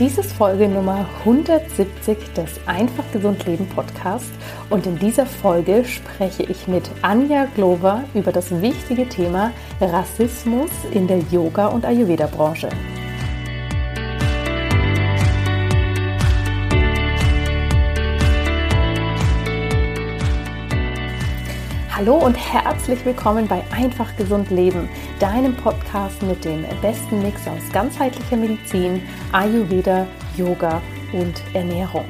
Dies ist Folge Nummer 170 des Einfach Gesund Leben Podcast und in dieser Folge spreche ich mit Anja Glover über das wichtige Thema Rassismus in der Yoga- und Ayurveda-Branche. Hallo und herzlich willkommen bei Einfach Gesund Leben, deinem Podcast mit dem besten Mix aus ganzheitlicher Medizin, Ayurveda, Yoga und Ernährung.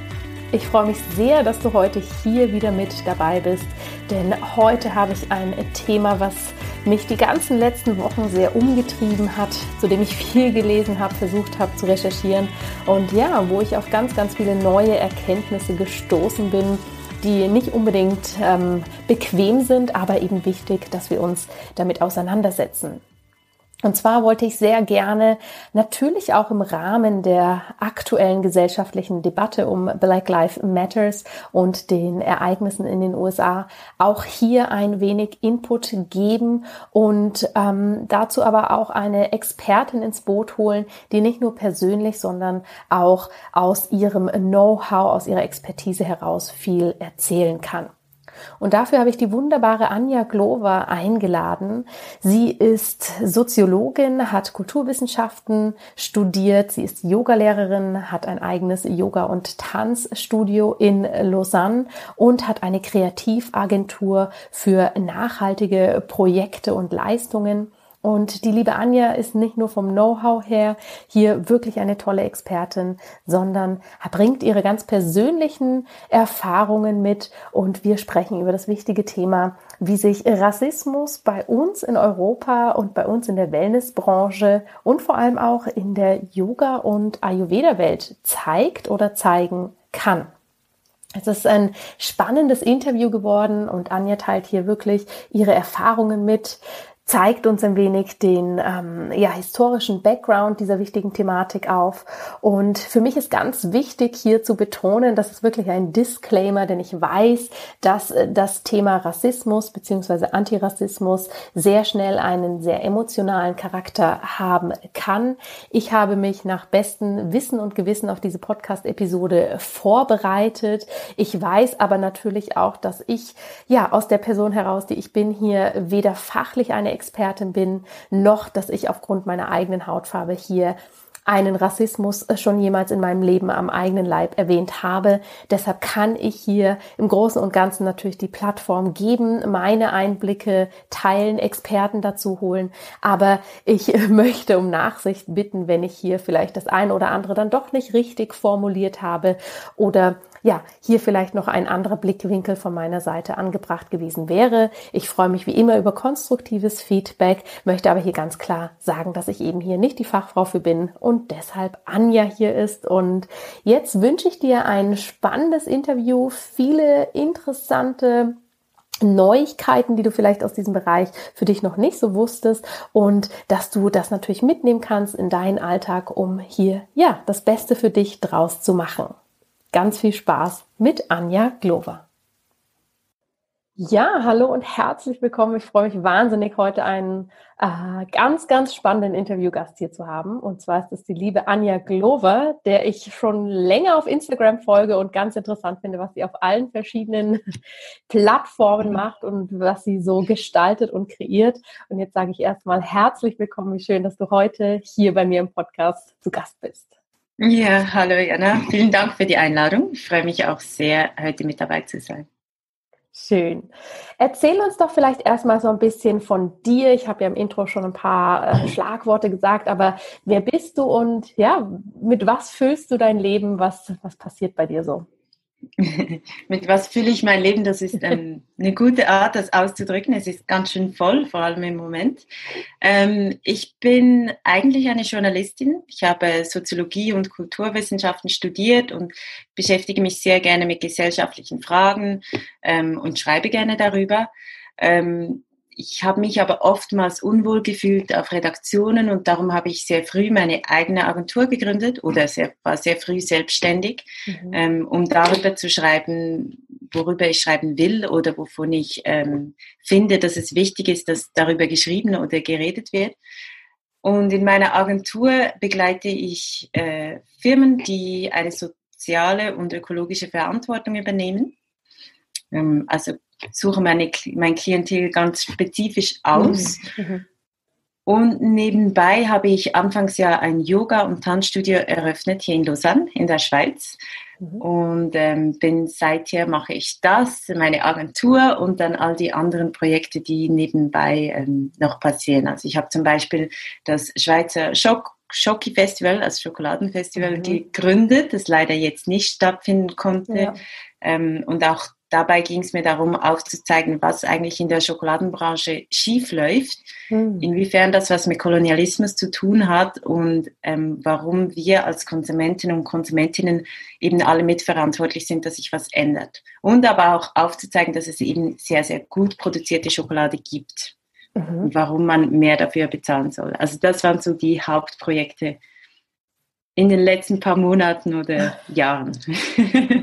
Ich freue mich sehr, dass du heute hier wieder mit dabei bist, denn heute habe ich ein Thema, was mich die ganzen letzten Wochen sehr umgetrieben hat, zu dem ich viel gelesen habe, versucht habe zu recherchieren und ja, wo ich auf ganz, ganz viele neue Erkenntnisse gestoßen bin die nicht unbedingt ähm, bequem sind, aber eben wichtig, dass wir uns damit auseinandersetzen. Und zwar wollte ich sehr gerne natürlich auch im Rahmen der aktuellen gesellschaftlichen Debatte um Black Lives Matters und den Ereignissen in den USA auch hier ein wenig Input geben und ähm, dazu aber auch eine Expertin ins Boot holen, die nicht nur persönlich, sondern auch aus ihrem Know-how, aus ihrer Expertise heraus viel erzählen kann. Und dafür habe ich die wunderbare Anja Glover eingeladen. Sie ist Soziologin, hat Kulturwissenschaften studiert, sie ist Yogalehrerin, hat ein eigenes Yoga- und Tanzstudio in Lausanne und hat eine Kreativagentur für nachhaltige Projekte und Leistungen. Und die liebe Anja ist nicht nur vom Know-how her hier wirklich eine tolle Expertin, sondern bringt ihre ganz persönlichen Erfahrungen mit und wir sprechen über das wichtige Thema, wie sich Rassismus bei uns in Europa und bei uns in der Wellnessbranche und vor allem auch in der Yoga- und Ayurveda-Welt zeigt oder zeigen kann. Es ist ein spannendes Interview geworden und Anja teilt hier wirklich ihre Erfahrungen mit, zeigt uns ein wenig den ähm, ja, historischen Background dieser wichtigen Thematik auf. Und für mich ist ganz wichtig hier zu betonen, das ist wirklich ein Disclaimer, denn ich weiß, dass äh, das Thema Rassismus beziehungsweise Antirassismus sehr schnell einen sehr emotionalen Charakter haben kann. Ich habe mich nach bestem Wissen und Gewissen auf diese Podcast-Episode vorbereitet. Ich weiß aber natürlich auch, dass ich ja aus der Person heraus, die ich bin, hier weder fachlich eine Expertin bin, noch dass ich aufgrund meiner eigenen Hautfarbe hier einen Rassismus schon jemals in meinem Leben am eigenen Leib erwähnt habe. Deshalb kann ich hier im Großen und Ganzen natürlich die Plattform geben, meine Einblicke teilen, Experten dazu holen. Aber ich möchte um Nachsicht bitten, wenn ich hier vielleicht das eine oder andere dann doch nicht richtig formuliert habe oder ja, hier vielleicht noch ein anderer Blickwinkel von meiner Seite angebracht gewesen wäre. Ich freue mich wie immer über konstruktives Feedback, möchte aber hier ganz klar sagen, dass ich eben hier nicht die Fachfrau für bin und deshalb Anja hier ist. Und jetzt wünsche ich dir ein spannendes Interview, viele interessante Neuigkeiten, die du vielleicht aus diesem Bereich für dich noch nicht so wusstest und dass du das natürlich mitnehmen kannst in deinen Alltag, um hier ja das Beste für dich draus zu machen. Ganz viel Spaß mit Anja Glover. Ja, hallo und herzlich willkommen. Ich freue mich wahnsinnig, heute einen äh, ganz, ganz spannenden Interviewgast hier zu haben. Und zwar ist es die liebe Anja Glover, der ich schon länger auf Instagram folge und ganz interessant finde, was sie auf allen verschiedenen Plattformen macht und was sie so gestaltet und kreiert. Und jetzt sage ich erstmal herzlich willkommen. Wie schön, dass du heute hier bei mir im Podcast zu Gast bist. Ja, hallo Jana. Vielen Dank für die Einladung. Ich freue mich auch sehr, heute mit dabei zu sein. Schön. Erzähl uns doch vielleicht erstmal so ein bisschen von dir. Ich habe ja im Intro schon ein paar äh, Schlagworte gesagt, aber wer bist du und ja, mit was füllst du dein Leben? Was, was passiert bei dir so? Mit was fühle ich mein Leben? Das ist ähm, eine gute Art, das auszudrücken. Es ist ganz schön voll, vor allem im Moment. Ähm, ich bin eigentlich eine Journalistin. Ich habe Soziologie und Kulturwissenschaften studiert und beschäftige mich sehr gerne mit gesellschaftlichen Fragen ähm, und schreibe gerne darüber. Ähm, ich habe mich aber oftmals unwohl gefühlt auf Redaktionen und darum habe ich sehr früh meine eigene Agentur gegründet oder sehr, war sehr früh selbstständig, mhm. ähm, um darüber zu schreiben, worüber ich schreiben will oder wovon ich ähm, finde, dass es wichtig ist, dass darüber geschrieben oder geredet wird. Und in meiner Agentur begleite ich äh, Firmen, die eine soziale und ökologische Verantwortung übernehmen. Ähm, also suche meine, mein Klientel ganz spezifisch aus. Mhm. mhm. Und nebenbei habe ich anfangs ja ein Yoga- und Tanzstudio eröffnet hier in Lausanne in der Schweiz. Mhm. Und ähm, bin seither mache ich das, meine Agentur und dann all die anderen Projekte, die nebenbei ähm, noch passieren. Also ich habe zum Beispiel das Schweizer Schock Schoki Festival, also Schokoladenfestival, mhm. gegründet, das leider jetzt nicht stattfinden konnte. Ja. Ähm, und auch dabei ging es mir darum, aufzuzeigen, was eigentlich in der Schokoladenbranche schief läuft, mhm. inwiefern das was mit Kolonialismus zu tun hat und ähm, warum wir als Konsumentinnen und Konsumentinnen eben alle mitverantwortlich sind, dass sich was ändert. Und aber auch aufzuzeigen, dass es eben sehr, sehr gut produzierte Schokolade gibt mhm. und warum man mehr dafür bezahlen soll. Also das waren so die Hauptprojekte in den letzten paar Monaten oder Jahren.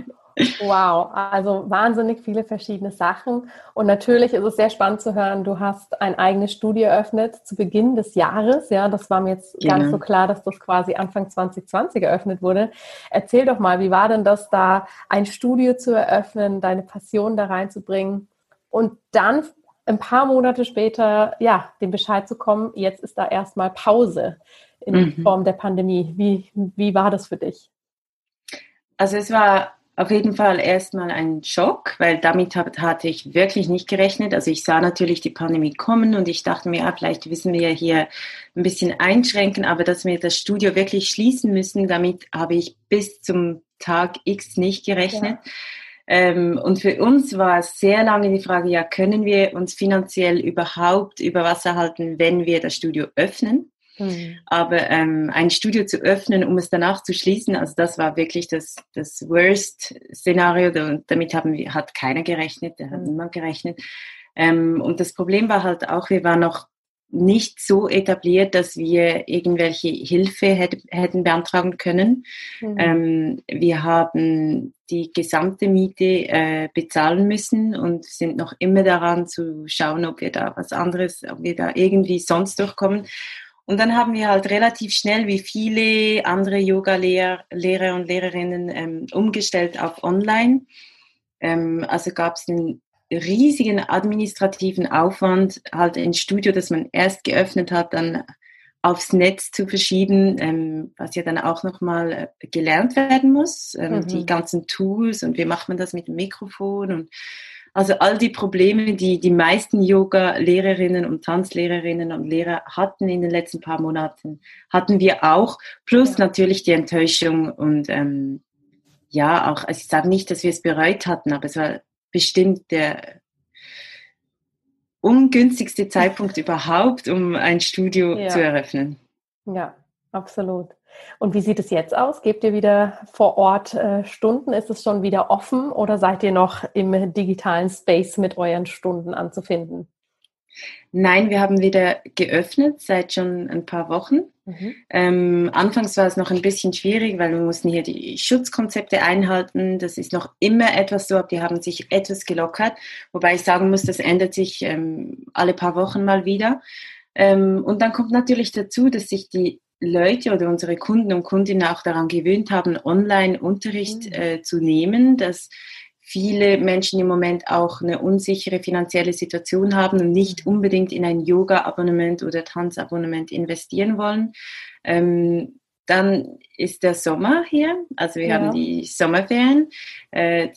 Wow, also wahnsinnig viele verschiedene Sachen. Und natürlich ist es sehr spannend zu hören, du hast ein eigenes Studio eröffnet zu Beginn des Jahres. Ja, das war mir jetzt genau. gar nicht so klar, dass das quasi Anfang 2020 eröffnet wurde. Erzähl doch mal, wie war denn das da, ein Studio zu eröffnen, deine Passion da reinzubringen und dann ein paar Monate später, ja, den Bescheid zu kommen, jetzt ist da erstmal Pause in mhm. Form der Pandemie. Wie, wie war das für dich? Also es war auf jeden Fall erstmal ein Schock, weil damit hatte ich wirklich nicht gerechnet. Also ich sah natürlich die Pandemie kommen und ich dachte mir, ja, vielleicht müssen wir hier ein bisschen einschränken, aber dass wir das Studio wirklich schließen müssen, damit habe ich bis zum Tag X nicht gerechnet. Ja. Ähm, und für uns war es sehr lange die Frage, ja, können wir uns finanziell überhaupt über Wasser halten, wenn wir das Studio öffnen? Mhm. Aber ähm, ein Studio zu öffnen, um es danach zu schließen, also das war wirklich das, das Worst-Szenario. Damit haben wir, hat keiner gerechnet, da hat mhm. niemand gerechnet. Ähm, und das Problem war halt auch, wir waren noch nicht so etabliert, dass wir irgendwelche Hilfe hätte, hätten beantragen können. Mhm. Ähm, wir haben die gesamte Miete äh, bezahlen müssen und sind noch immer daran zu schauen, ob wir da was anderes, ob wir da irgendwie sonst durchkommen. Und dann haben wir halt relativ schnell, wie viele andere Yoga-Lehrer Lehrer und Lehrerinnen, ähm, umgestellt auf Online. Ähm, also gab es einen riesigen administrativen Aufwand, halt ein Studio, das man erst geöffnet hat, dann aufs Netz zu verschieben, ähm, was ja dann auch nochmal äh, gelernt werden muss, ähm, mhm. die ganzen Tools und wie macht man das mit dem Mikrofon und also all die Probleme, die die meisten Yoga-Lehrerinnen und Tanzlehrerinnen und Lehrer hatten in den letzten paar Monaten, hatten wir auch. Plus natürlich die Enttäuschung und ähm, ja, auch, also ich sage nicht, dass wir es bereut hatten, aber es war bestimmt der ungünstigste Zeitpunkt überhaupt, um ein Studio ja. zu eröffnen. Ja, absolut. Und wie sieht es jetzt aus? Gebt ihr wieder vor Ort äh, Stunden? Ist es schon wieder offen oder seid ihr noch im digitalen Space mit euren Stunden anzufinden? Nein, wir haben wieder geöffnet seit schon ein paar Wochen. Mhm. Ähm, anfangs war es noch ein bisschen schwierig, weil wir mussten hier die Schutzkonzepte einhalten. Das ist noch immer etwas so, aber die haben sich etwas gelockert. Wobei ich sagen muss, das ändert sich ähm, alle paar Wochen mal wieder. Ähm, und dann kommt natürlich dazu, dass sich die Leute oder unsere Kunden und Kundinnen auch daran gewöhnt haben, Online-Unterricht mhm. äh, zu nehmen, dass viele Menschen im Moment auch eine unsichere finanzielle Situation haben und nicht mhm. unbedingt in ein Yoga-Abonnement oder Tanzabonnement investieren wollen. Ähm, dann ist der Sommer hier, also wir ja. haben die Sommerferien. Äh,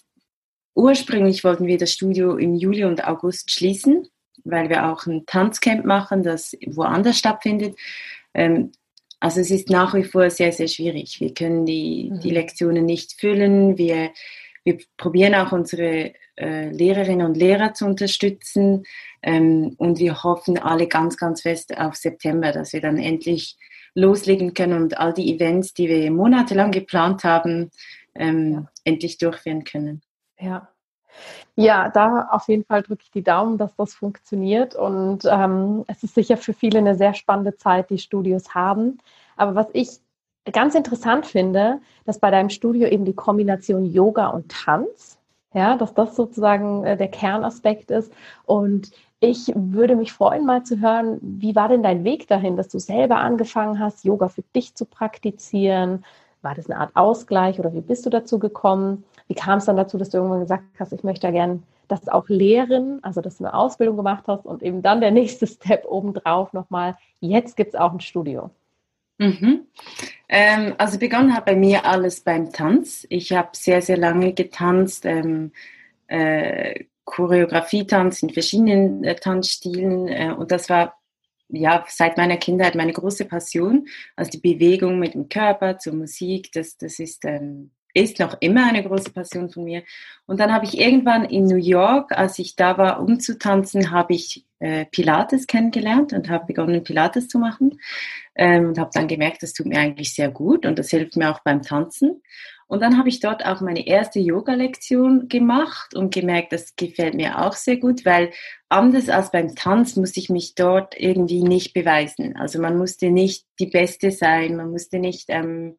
ursprünglich wollten wir das Studio im Juli und August schließen, weil wir auch ein Tanzcamp machen, das woanders stattfindet. Ähm, also es ist nach wie vor sehr, sehr schwierig. Wir können die, mhm. die Lektionen nicht füllen. Wir, wir probieren auch unsere äh, Lehrerinnen und Lehrer zu unterstützen. Ähm, und wir hoffen alle ganz, ganz fest auf September, dass wir dann endlich loslegen können und all die Events, die wir monatelang geplant haben, ähm, ja. endlich durchführen können. Ja. Ja, da auf jeden Fall drücke ich die Daumen, dass das funktioniert. Und ähm, es ist sicher für viele eine sehr spannende Zeit, die Studios haben. Aber was ich ganz interessant finde, dass bei deinem Studio eben die Kombination Yoga und Tanz Ja, dass das sozusagen äh, der Kernaspekt ist. Und ich würde mich freuen, mal zu hören, wie war denn dein Weg dahin, dass du selber angefangen hast, Yoga für dich zu praktizieren? War das eine Art Ausgleich oder wie bist du dazu gekommen? Wie kam es dann dazu, dass du irgendwann gesagt hast, ich möchte ja gern das auch lehren, also dass du eine Ausbildung gemacht hast und eben dann der nächste Step obendrauf nochmal, jetzt gibt es auch ein Studio. Mhm. Ähm, also begonnen hat bei mir alles beim Tanz. Ich habe sehr, sehr lange getanzt, ähm, äh, Choreografie-Tanz in verschiedenen äh, Tanzstilen äh, und das war ja seit meiner Kindheit meine große Passion. Also die Bewegung mit dem Körper zur Musik, das, das ist ähm, ist noch immer eine große Passion von mir. Und dann habe ich irgendwann in New York, als ich da war, um zu tanzen, habe ich äh, Pilates kennengelernt und habe begonnen, Pilates zu machen. Ähm, und habe dann gemerkt, das tut mir eigentlich sehr gut und das hilft mir auch beim Tanzen. Und dann habe ich dort auch meine erste Yoga-Lektion gemacht und gemerkt, das gefällt mir auch sehr gut, weil anders als beim Tanz musste ich mich dort irgendwie nicht beweisen. Also man musste nicht die Beste sein, man musste nicht... Ähm,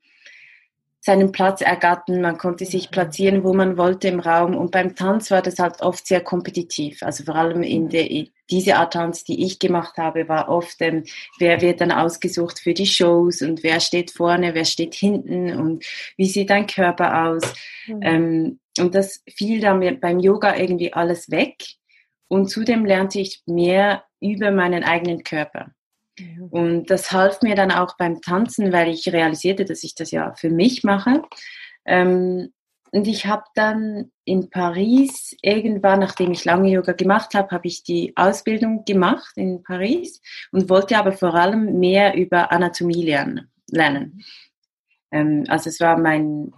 seinen Platz ergattern, man konnte sich platzieren, wo man wollte im Raum. Und beim Tanz war das halt oft sehr kompetitiv. Also vor allem in der, diese Art Tanz, die ich gemacht habe, war oft, ähm, wer wird dann ausgesucht für die Shows und wer steht vorne, wer steht hinten und wie sieht dein Körper aus. Mhm. Ähm, und das fiel dann beim Yoga irgendwie alles weg. Und zudem lernte ich mehr über meinen eigenen Körper. Und das half mir dann auch beim Tanzen, weil ich realisierte, dass ich das ja für mich mache. Ähm, und ich habe dann in Paris irgendwann, nachdem ich lange Yoga gemacht habe, habe ich die Ausbildung gemacht in Paris und wollte aber vor allem mehr über Anatomie lernen. Ähm, also es war mein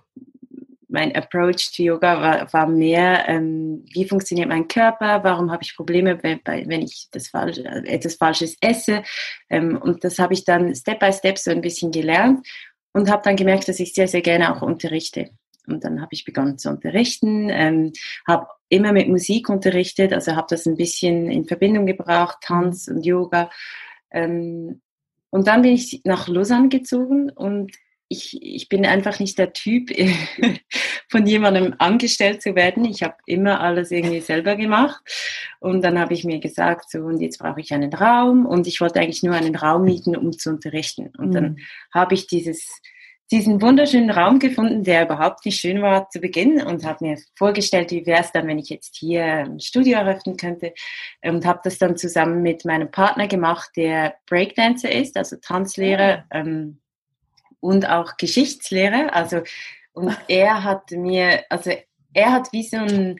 mein Approach to Yoga war, war mehr, ähm, wie funktioniert mein Körper, warum habe ich Probleme, wenn, wenn ich das Falsche, etwas Falsches esse. Ähm, und das habe ich dann Step by Step so ein bisschen gelernt und habe dann gemerkt, dass ich sehr, sehr gerne auch unterrichte. Und dann habe ich begonnen zu unterrichten, ähm, habe immer mit Musik unterrichtet, also habe das ein bisschen in Verbindung gebracht, Tanz und Yoga. Ähm, und dann bin ich nach Lausanne gezogen und ich, ich bin einfach nicht der Typ, von jemandem angestellt zu werden. Ich habe immer alles irgendwie selber gemacht. Und dann habe ich mir gesagt, so, und jetzt brauche ich einen Raum. Und ich wollte eigentlich nur einen Raum mieten, um zu unterrichten. Und mhm. dann habe ich dieses, diesen wunderschönen Raum gefunden, der überhaupt nicht schön war zu Beginn und habe mir vorgestellt, wie wäre es dann, wenn ich jetzt hier ein Studio eröffnen könnte und habe das dann zusammen mit meinem Partner gemacht, der Breakdancer ist, also Tanzlehrer. Ja. Ähm, und auch Geschichtslehre. Also, und er hat mir, also er hat wie so, ein,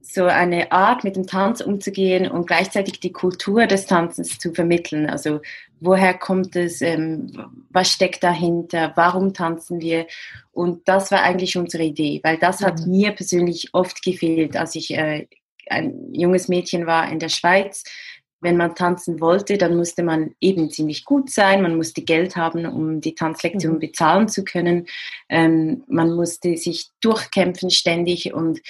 so eine Art, mit dem Tanz umzugehen und gleichzeitig die Kultur des Tanzens zu vermitteln. Also, woher kommt es, ähm, was steckt dahinter, warum tanzen wir? Und das war eigentlich unsere Idee, weil das hat mhm. mir persönlich oft gefehlt, als ich äh, ein junges Mädchen war in der Schweiz wenn man tanzen wollte, dann musste man eben ziemlich gut sein, man musste Geld haben, um die Tanzlektion mhm. bezahlen zu können, ähm, man musste sich durchkämpfen ständig und,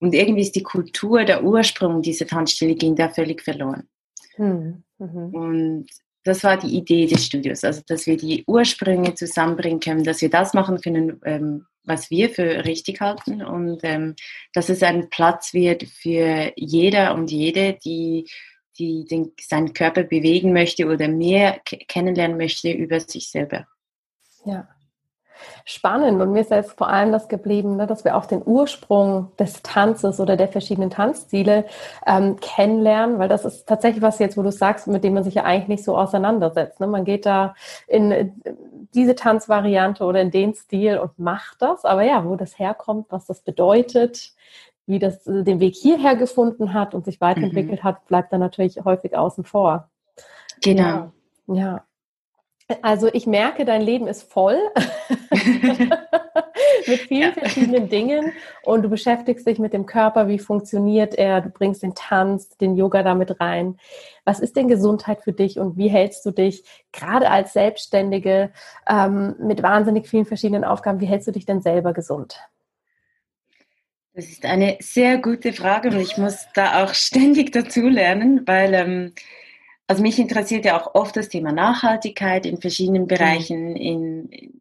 und irgendwie ist die Kultur, der Ursprung dieser Tanzstelle ging da völlig verloren. Mhm. Mhm. Und das war die Idee des Studios, also dass wir die Ursprünge zusammenbringen können, dass wir das machen können, ähm, was wir für richtig halten und ähm, dass es ein Platz wird für jeder und jede, die die den, seinen Körper bewegen möchte oder mehr kennenlernen möchte über sich selber. Ja. Spannend und mir ist jetzt vor allem das geblieben, ne, dass wir auch den Ursprung des Tanzes oder der verschiedenen Tanzstile ähm, kennenlernen, weil das ist tatsächlich was jetzt, wo du sagst, mit dem man sich ja eigentlich nicht so auseinandersetzt. Ne? Man geht da in diese Tanzvariante oder in den Stil und macht das, aber ja, wo das herkommt, was das bedeutet, wie das äh, den Weg hierher gefunden hat und sich weiterentwickelt mhm. hat, bleibt dann natürlich häufig außen vor. Genau. Ja. ja. Also ich merke, dein Leben ist voll mit vielen ja. verschiedenen Dingen und du beschäftigst dich mit dem Körper, wie funktioniert er, du bringst den Tanz, den Yoga damit rein. Was ist denn Gesundheit für dich und wie hältst du dich gerade als Selbstständige ähm, mit wahnsinnig vielen verschiedenen Aufgaben, wie hältst du dich denn selber gesund? Das ist eine sehr gute Frage und ich muss da auch ständig dazu lernen, weil ähm, also mich interessiert ja auch oft das Thema Nachhaltigkeit in verschiedenen Bereichen, in, in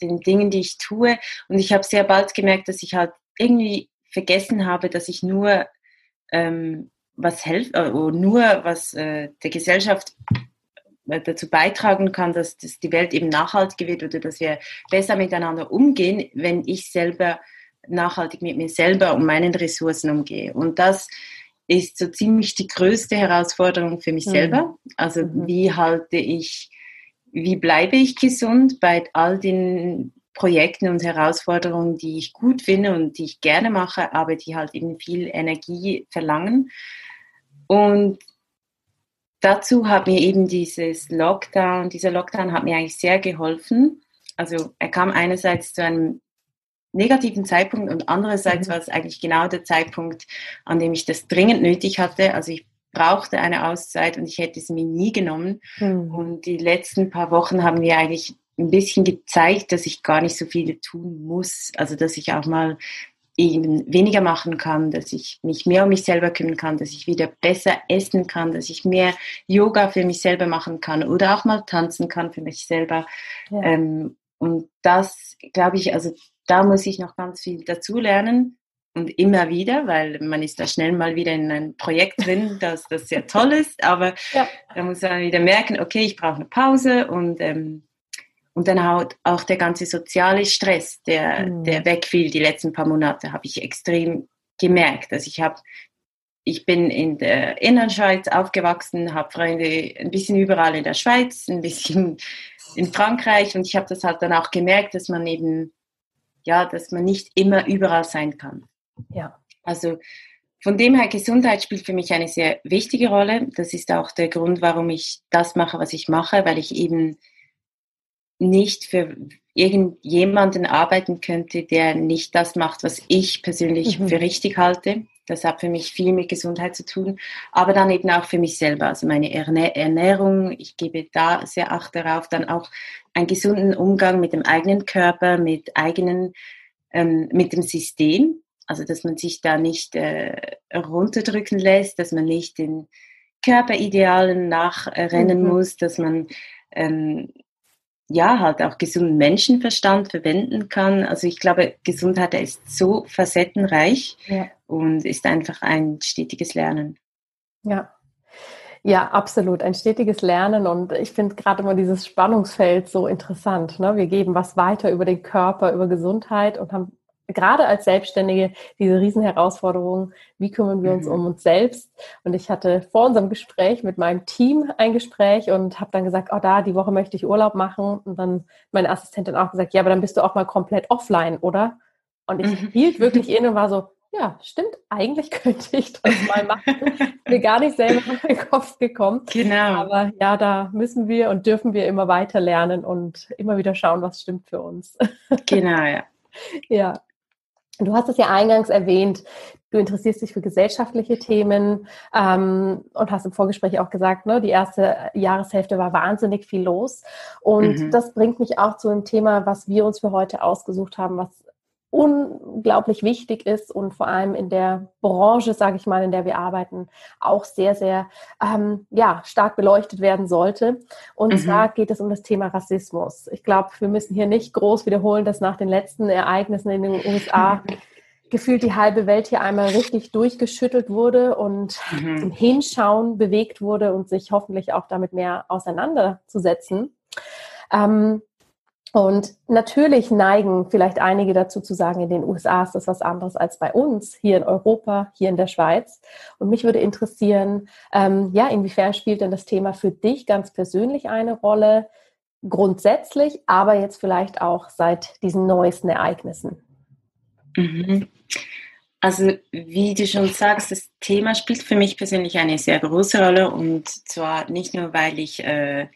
den Dingen, die ich tue. Und ich habe sehr bald gemerkt, dass ich halt irgendwie vergessen habe, dass ich nur ähm, was helfen, äh, nur was äh, der Gesellschaft äh, dazu beitragen kann, dass, dass die Welt eben nachhaltiger wird oder dass wir besser miteinander umgehen, wenn ich selber nachhaltig mit mir selber und meinen Ressourcen umgehe. Und das ist so ziemlich die größte Herausforderung für mich mhm. selber. Also mhm. wie halte ich, wie bleibe ich gesund bei all den Projekten und Herausforderungen, die ich gut finde und die ich gerne mache, aber die halt eben viel Energie verlangen. Und dazu hat mir eben dieses Lockdown, dieser Lockdown hat mir eigentlich sehr geholfen. Also er kam einerseits zu einem negativen Zeitpunkt und andererseits mhm. war es eigentlich genau der Zeitpunkt, an dem ich das dringend nötig hatte. Also ich brauchte eine Auszeit und ich hätte es mir nie genommen. Mhm. Und die letzten paar Wochen haben mir eigentlich ein bisschen gezeigt, dass ich gar nicht so viel tun muss. Also dass ich auch mal eben weniger machen kann, dass ich mich mehr um mich selber kümmern kann, dass ich wieder besser essen kann, dass ich mehr Yoga für mich selber machen kann oder auch mal tanzen kann für mich selber. Ja. Ähm, und das, glaube ich, also da muss ich noch ganz viel dazu lernen und immer wieder, weil man ist da schnell mal wieder in ein Projekt drin, das, das sehr toll ist, aber ja. da muss man wieder merken, okay, ich brauche eine Pause und ähm, und dann auch, auch der ganze soziale Stress, der, mhm. der wegfiel die letzten paar Monate, habe ich extrem gemerkt. Also ich habe ich bin in der Innerschweiz aufgewachsen, habe Freunde ein bisschen überall in der Schweiz, ein bisschen in Frankreich und ich habe das halt dann auch gemerkt, dass man eben, ja, dass man nicht immer überall sein kann. Ja. Also von dem her, Gesundheit spielt für mich eine sehr wichtige Rolle. Das ist auch der Grund, warum ich das mache, was ich mache, weil ich eben nicht für irgendjemanden arbeiten könnte, der nicht das macht, was ich persönlich mhm. für richtig halte. Das hat für mich viel mit Gesundheit zu tun, aber dann eben auch für mich selber. Also meine Ernährung, ich gebe da sehr Acht darauf, dann auch einen gesunden Umgang mit dem eigenen Körper, mit eigenen, ähm, mit dem System. Also dass man sich da nicht äh, runterdrücken lässt, dass man nicht den Körperidealen nachrennen mhm. muss, dass man ähm, ja, halt auch gesunden Menschenverstand verwenden kann. Also ich glaube, Gesundheit ist so facettenreich ja. und ist einfach ein stetiges Lernen. Ja. Ja, absolut. Ein stetiges Lernen und ich finde gerade immer dieses Spannungsfeld so interessant. Ne? Wir geben was weiter über den Körper, über Gesundheit und haben gerade als Selbstständige diese Riesenherausforderung, wie kümmern wir uns mhm. um uns selbst? Und ich hatte vor unserem Gespräch mit meinem Team ein Gespräch und habe dann gesagt, oh da, die Woche möchte ich Urlaub machen. Und dann meine Assistentin auch gesagt, ja, aber dann bist du auch mal komplett offline, oder? Und ich mhm. hielt wirklich inne und war so, ja, stimmt, eigentlich könnte ich das mal machen. Mir gar nicht selber in den Kopf gekommen. Genau. Aber ja, da müssen wir und dürfen wir immer weiter lernen und immer wieder schauen, was stimmt für uns. Genau, ja. Ja, Du hast es ja eingangs erwähnt, du interessierst dich für gesellschaftliche Themen ähm, und hast im Vorgespräch auch gesagt, ne, die erste Jahreshälfte war wahnsinnig viel los. Und mhm. das bringt mich auch zu einem Thema, was wir uns für heute ausgesucht haben, was unglaublich wichtig ist und vor allem in der Branche, sage ich mal, in der wir arbeiten, auch sehr, sehr ähm, ja, stark beleuchtet werden sollte. Und mhm. zwar geht es um das Thema Rassismus. Ich glaube, wir müssen hier nicht groß wiederholen, dass nach den letzten Ereignissen in den USA gefühlt die halbe Welt hier einmal richtig durchgeschüttelt wurde und mhm. zum Hinschauen bewegt wurde und sich hoffentlich auch damit mehr auseinanderzusetzen. Ähm, und natürlich neigen vielleicht einige dazu zu sagen, in den USA ist das was anderes als bei uns, hier in Europa, hier in der Schweiz. Und mich würde interessieren, ähm, ja, inwiefern spielt denn das Thema für dich ganz persönlich eine Rolle? Grundsätzlich, aber jetzt vielleicht auch seit diesen neuesten Ereignissen. Mhm. Also wie du schon sagst, das Thema spielt für mich persönlich eine sehr große Rolle und zwar nicht nur, weil ich äh,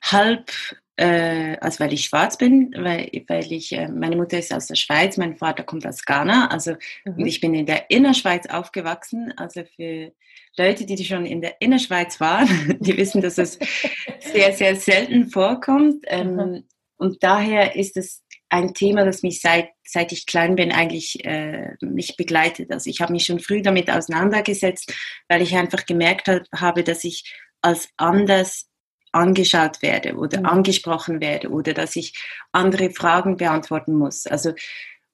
halb äh, also weil ich schwarz bin, weil, weil ich, äh, meine Mutter ist aus der Schweiz, mein Vater kommt aus Ghana, also mhm. und ich bin in der Innerschweiz aufgewachsen, also für Leute, die schon in der Innerschweiz waren, die wissen, dass es sehr, sehr selten vorkommt ähm, mhm. und daher ist es ein Thema, das mich seit, seit ich klein bin eigentlich äh, mich begleitet. Also ich habe mich schon früh damit auseinandergesetzt, weil ich einfach gemerkt habe, dass ich als anders angeschaut werde oder mhm. angesprochen werde oder dass ich andere Fragen beantworten muss. Also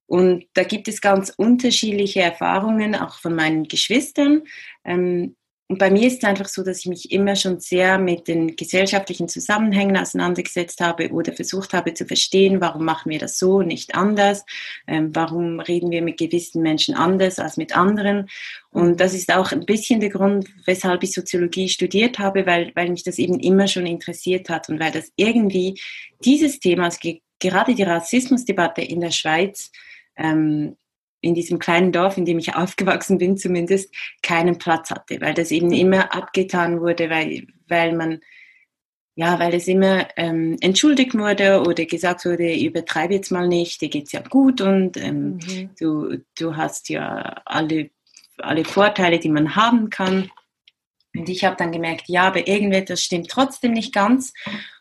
Und da gibt es ganz unterschiedliche Erfahrungen, auch von meinen Geschwistern. Ähm, und bei mir ist es einfach so, dass ich mich immer schon sehr mit den gesellschaftlichen Zusammenhängen auseinandergesetzt habe oder versucht habe zu verstehen, warum machen wir das so, nicht anders, ähm, warum reden wir mit gewissen Menschen anders als mit anderen. Und das ist auch ein bisschen der Grund, weshalb ich Soziologie studiert habe, weil, weil mich das eben immer schon interessiert hat und weil das irgendwie dieses Thema, also gerade die Rassismusdebatte in der Schweiz, ähm, in diesem kleinen Dorf, in dem ich aufgewachsen bin zumindest, keinen Platz hatte, weil das eben immer abgetan wurde, weil, weil man, ja, weil es immer ähm, entschuldigt wurde oder gesagt wurde, übertreibe jetzt mal nicht, dir geht's ja gut und ähm, mhm. du, du hast ja alle, alle Vorteile, die man haben kann. Und ich habe dann gemerkt, ja, aber irgendetwas stimmt trotzdem nicht ganz.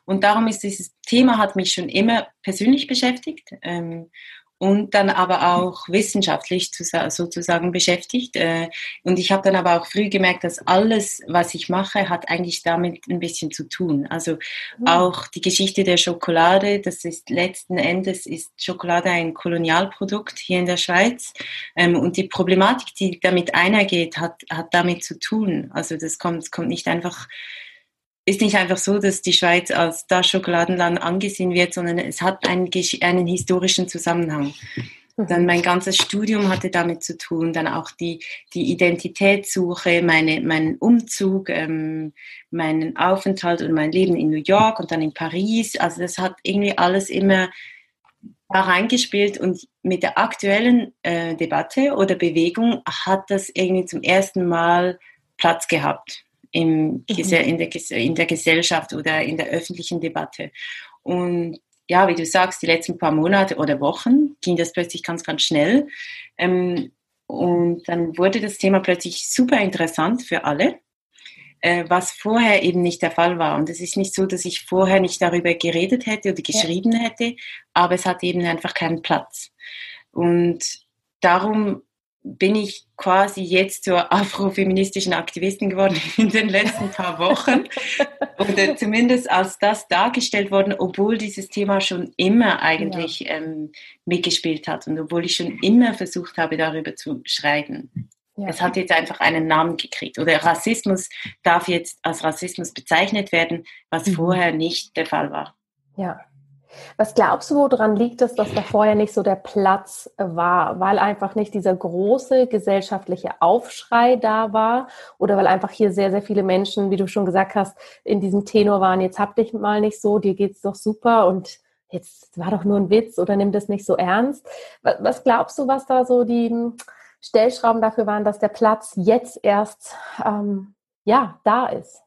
Und darum ist dieses Thema hat mich schon immer persönlich beschäftigt. Ähm, und dann aber auch wissenschaftlich sozusagen beschäftigt. Äh, und ich habe dann aber auch früh gemerkt, dass alles, was ich mache, hat eigentlich damit ein bisschen zu tun. Also mhm. auch die Geschichte der Schokolade, das ist letzten Endes ist Schokolade ein Kolonialprodukt hier in der Schweiz. Ähm, und die Problematik, die damit einhergeht, hat, hat damit zu tun. Also das kommt, kommt nicht einfach ist nicht einfach so, dass die Schweiz als das Schokoladenland angesehen wird, sondern es hat einen, einen historischen Zusammenhang. Mhm. Dann mein ganzes Studium hatte damit zu tun, dann auch die, die Identitätssuche, meine, mein Umzug, ähm, meinen Aufenthalt und mein Leben in New York und dann in Paris. Also das hat irgendwie alles immer da reingespielt und mit der aktuellen äh, Debatte oder Bewegung hat das irgendwie zum ersten Mal Platz gehabt im, mhm. in, der, in der Gesellschaft oder in der öffentlichen Debatte. Und ja, wie du sagst, die letzten paar Monate oder Wochen ging das plötzlich ganz, ganz schnell. Ähm, und dann wurde das Thema plötzlich super interessant für alle, äh, was vorher eben nicht der Fall war. Und es ist nicht so, dass ich vorher nicht darüber geredet hätte oder geschrieben ja. hätte, aber es hat eben einfach keinen Platz. Und darum bin ich quasi jetzt zur afrofeministischen Aktivistin geworden in den letzten paar Wochen. Oder zumindest als das dargestellt worden, obwohl dieses Thema schon immer eigentlich ja. ähm, mitgespielt hat und obwohl ich schon immer versucht habe, darüber zu schreiben. Ja. Es hat jetzt einfach einen Namen gekriegt. Oder Rassismus darf jetzt als Rassismus bezeichnet werden, was mhm. vorher nicht der Fall war. Ja, was glaubst du, woran liegt es, dass da vorher nicht so der Platz war? Weil einfach nicht dieser große gesellschaftliche Aufschrei da war oder weil einfach hier sehr, sehr viele Menschen, wie du schon gesagt hast, in diesem Tenor waren, jetzt hab dich mal nicht so, dir geht's doch super und jetzt war doch nur ein Witz oder nimm das nicht so ernst. Was glaubst du, was da so die Stellschrauben dafür waren, dass der Platz jetzt erst ähm, ja da ist?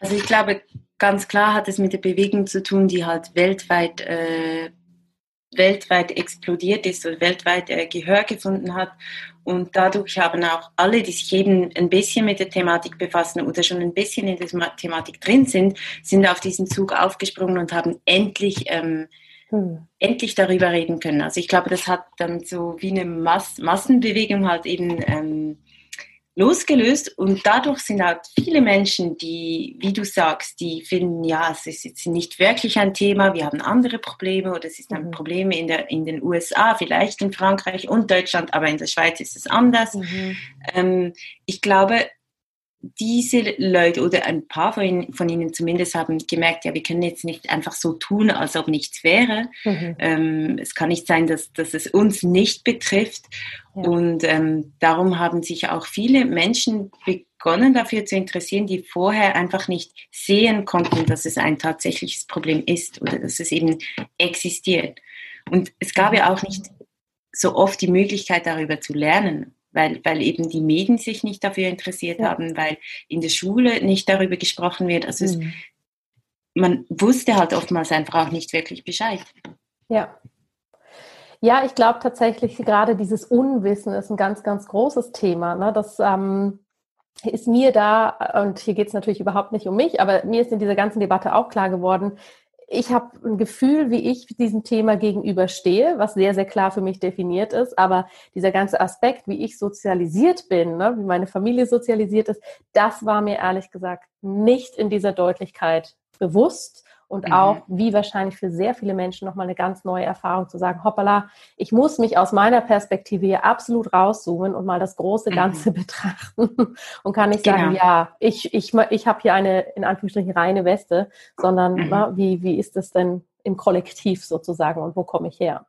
Also ich glaube, ganz klar hat es mit der Bewegung zu tun, die halt weltweit, äh, weltweit explodiert ist und weltweit äh, Gehör gefunden hat. Und dadurch haben auch alle, die sich eben ein bisschen mit der Thematik befassen oder schon ein bisschen in der Thematik drin sind, sind auf diesen Zug aufgesprungen und haben endlich, ähm, hm. endlich darüber reden können. Also ich glaube, das hat dann so wie eine Mass Massenbewegung halt eben ähm, losgelöst und dadurch sind halt viele Menschen, die, wie du sagst, die finden, ja, es ist jetzt nicht wirklich ein Thema, wir haben andere Probleme oder es ist ein mhm. Problem in, der, in den USA, vielleicht in Frankreich und Deutschland, aber in der Schweiz ist es anders. Mhm. Ähm, ich glaube, diese Leute oder ein paar von ihnen, von ihnen, zumindest haben gemerkt, ja, wir können jetzt nicht einfach so tun, als ob nichts wäre. Mhm. Ähm, es kann nicht sein, dass, dass es uns nicht betrifft. Ja. Und ähm, darum haben sich auch viele Menschen begonnen dafür zu interessieren, die vorher einfach nicht sehen konnten, dass es ein tatsächliches Problem ist oder dass es eben existiert. Und es gab ja auch nicht so oft die Möglichkeit, darüber zu lernen weil, weil eben die Medien sich nicht dafür interessiert ja. haben, weil in der Schule nicht darüber gesprochen wird. Also mhm. es, man wusste halt oftmals einfach auch nicht wirklich Bescheid. Ja. Ja, ich glaube tatsächlich, gerade dieses Unwissen ist ein ganz, ganz großes Thema. Ne? Das ähm, ist mir da, und hier geht es natürlich überhaupt nicht um mich, aber mir ist in dieser ganzen Debatte auch klar geworden, ich habe ein Gefühl, wie ich diesem Thema gegenüberstehe, was sehr, sehr klar für mich definiert ist. Aber dieser ganze Aspekt, wie ich sozialisiert bin, ne, wie meine Familie sozialisiert ist, das war mir ehrlich gesagt nicht in dieser Deutlichkeit bewusst und mhm. auch, wie wahrscheinlich für sehr viele Menschen nochmal eine ganz neue Erfahrung zu sagen, hoppala, ich muss mich aus meiner Perspektive hier absolut rauszoomen und mal das große mhm. Ganze mhm. betrachten und kann nicht genau. sagen, ja, ich, ich, ich habe hier eine, in Anführungsstrichen, reine Weste, sondern mhm. na, wie, wie ist es denn im Kollektiv sozusagen und wo komme ich her?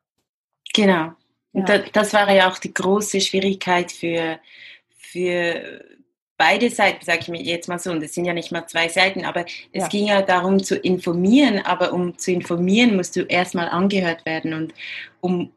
Genau. Ja. Das, das war ja auch die große Schwierigkeit für, für beide Seiten, sage ich mir jetzt mal so, und es sind ja nicht mal zwei Seiten, aber es ja. ging ja darum zu informieren, aber um zu informieren, musst du erstmal angehört werden und um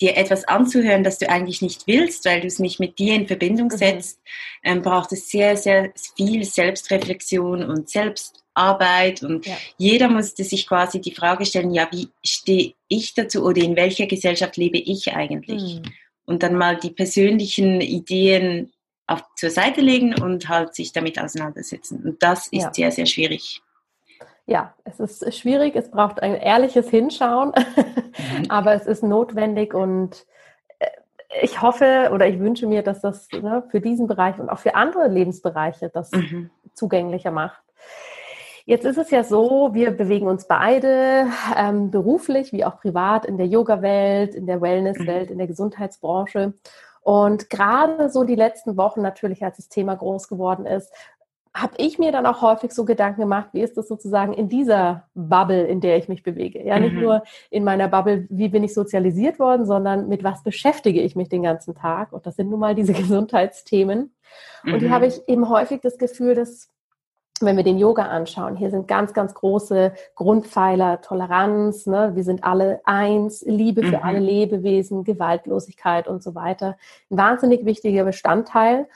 dir etwas anzuhören, das du eigentlich nicht willst, weil du es nicht mit dir in Verbindung mhm. setzt, mhm. ähm, braucht es sehr, sehr viel Selbstreflexion und Selbstarbeit und ja. jeder musste sich quasi die Frage stellen, ja, wie stehe ich dazu oder in welcher Gesellschaft lebe ich eigentlich? Mhm. Und dann mal die persönlichen Ideen auf, zur Seite legen und halt sich damit auseinandersetzen. Und das ist ja. sehr, sehr schwierig. Ja, es ist schwierig, es braucht ein ehrliches Hinschauen, mhm. aber es ist notwendig und äh, ich hoffe oder ich wünsche mir, dass das ne, für diesen Bereich und auch für andere Lebensbereiche das mhm. zugänglicher macht. Jetzt ist es ja so, wir bewegen uns beide ähm, beruflich wie auch privat in der Yoga-Welt, in der Wellness-Welt, mhm. in der Gesundheitsbranche. Und gerade so die letzten Wochen natürlich, als das Thema groß geworden ist, habe ich mir dann auch häufig so Gedanken gemacht, wie ist das sozusagen in dieser Bubble, in der ich mich bewege. Ja, nicht mhm. nur in meiner Bubble, wie bin ich sozialisiert worden, sondern mit was beschäftige ich mich den ganzen Tag. Und das sind nun mal diese Gesundheitsthemen. Und mhm. hier habe ich eben häufig das Gefühl, dass wenn wir den Yoga anschauen, hier sind ganz, ganz große Grundpfeiler, Toleranz, ne? wir sind alle eins, Liebe für mhm. alle Lebewesen, Gewaltlosigkeit und so weiter. Ein wahnsinnig wichtiger Bestandteil.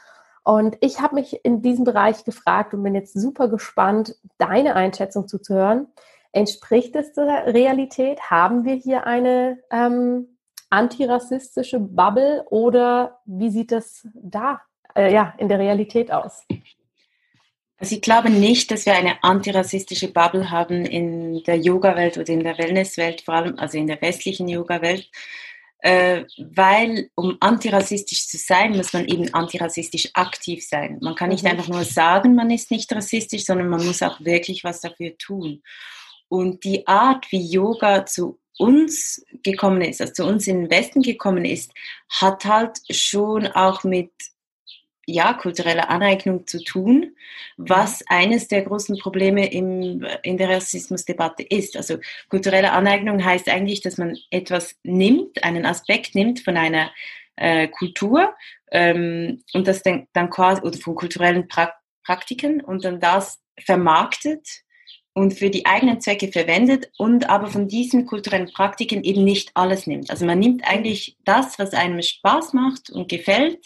Und ich habe mich in diesem Bereich gefragt und bin jetzt super gespannt, deine Einschätzung zuzuhören. Entspricht es der Realität? Haben wir hier eine ähm, antirassistische Bubble oder wie sieht es da äh, ja, in der Realität aus? Also ich glaube nicht, dass wir eine antirassistische Bubble haben in der Yoga-Welt oder in der Wellness-Welt, vor allem also in der westlichen Yoga-Welt, äh, weil um antirassistisch zu sein, muss man eben antirassistisch aktiv sein. Man kann nicht mhm. einfach nur sagen, man ist nicht rassistisch, sondern man muss auch wirklich was dafür tun. Und die Art, wie Yoga zu uns gekommen ist, also zu uns in den Westen gekommen ist, hat halt schon auch mit ja, kulturelle Aneignung zu tun, was eines der großen Probleme im, in der Rassismusdebatte ist. Also kulturelle Aneignung heißt eigentlich, dass man etwas nimmt, einen Aspekt nimmt von einer äh, Kultur ähm, und das dann, dann quasi, oder von kulturellen pra Praktiken und dann das vermarktet und für die eigenen Zwecke verwendet und aber von diesen kulturellen Praktiken eben nicht alles nimmt. Also man nimmt eigentlich das, was einem Spaß macht und gefällt,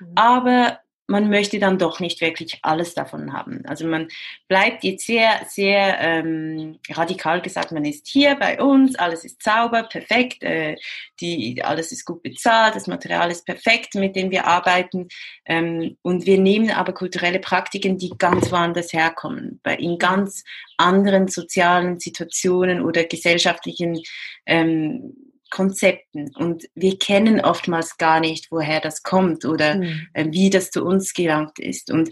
mhm. aber man möchte dann doch nicht wirklich alles davon haben. Also man bleibt jetzt sehr, sehr ähm, radikal gesagt, man ist hier bei uns, alles ist sauber, perfekt, äh, die, alles ist gut bezahlt, das Material ist perfekt, mit dem wir arbeiten. Ähm, und wir nehmen aber kulturelle Praktiken, die ganz woanders herkommen, bei in ganz anderen sozialen Situationen oder gesellschaftlichen ähm, Konzepten und wir kennen oftmals gar nicht, woher das kommt oder mhm. äh, wie das zu uns gelangt ist. Und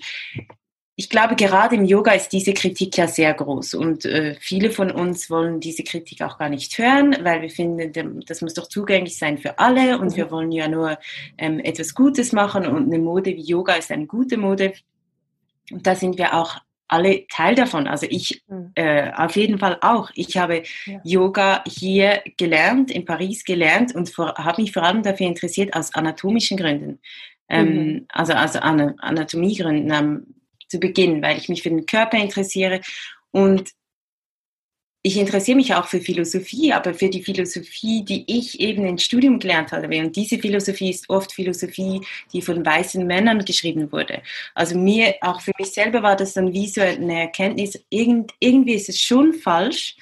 ich glaube, gerade im Yoga ist diese Kritik ja sehr groß und äh, viele von uns wollen diese Kritik auch gar nicht hören, weil wir finden, das muss doch zugänglich sein für alle und mhm. wir wollen ja nur ähm, etwas Gutes machen und eine Mode wie Yoga ist eine gute Mode. Und da sind wir auch alle Teil davon. Also ich mhm. äh, auf jeden Fall auch. Ich habe ja. Yoga hier gelernt, in Paris gelernt und habe mich vor allem dafür interessiert aus anatomischen Gründen. Ähm, mhm. Also aus Ana Anatomiegründen ähm, zu Beginn, weil ich mich für den Körper interessiere. Und ich interessiere mich auch für Philosophie, aber für die Philosophie, die ich eben im Studium gelernt habe. Und diese Philosophie ist oft Philosophie, die von weißen Männern geschrieben wurde. Also mir, auch für mich selber war das dann wie so eine Erkenntnis, irgend, irgendwie ist es schon falsch.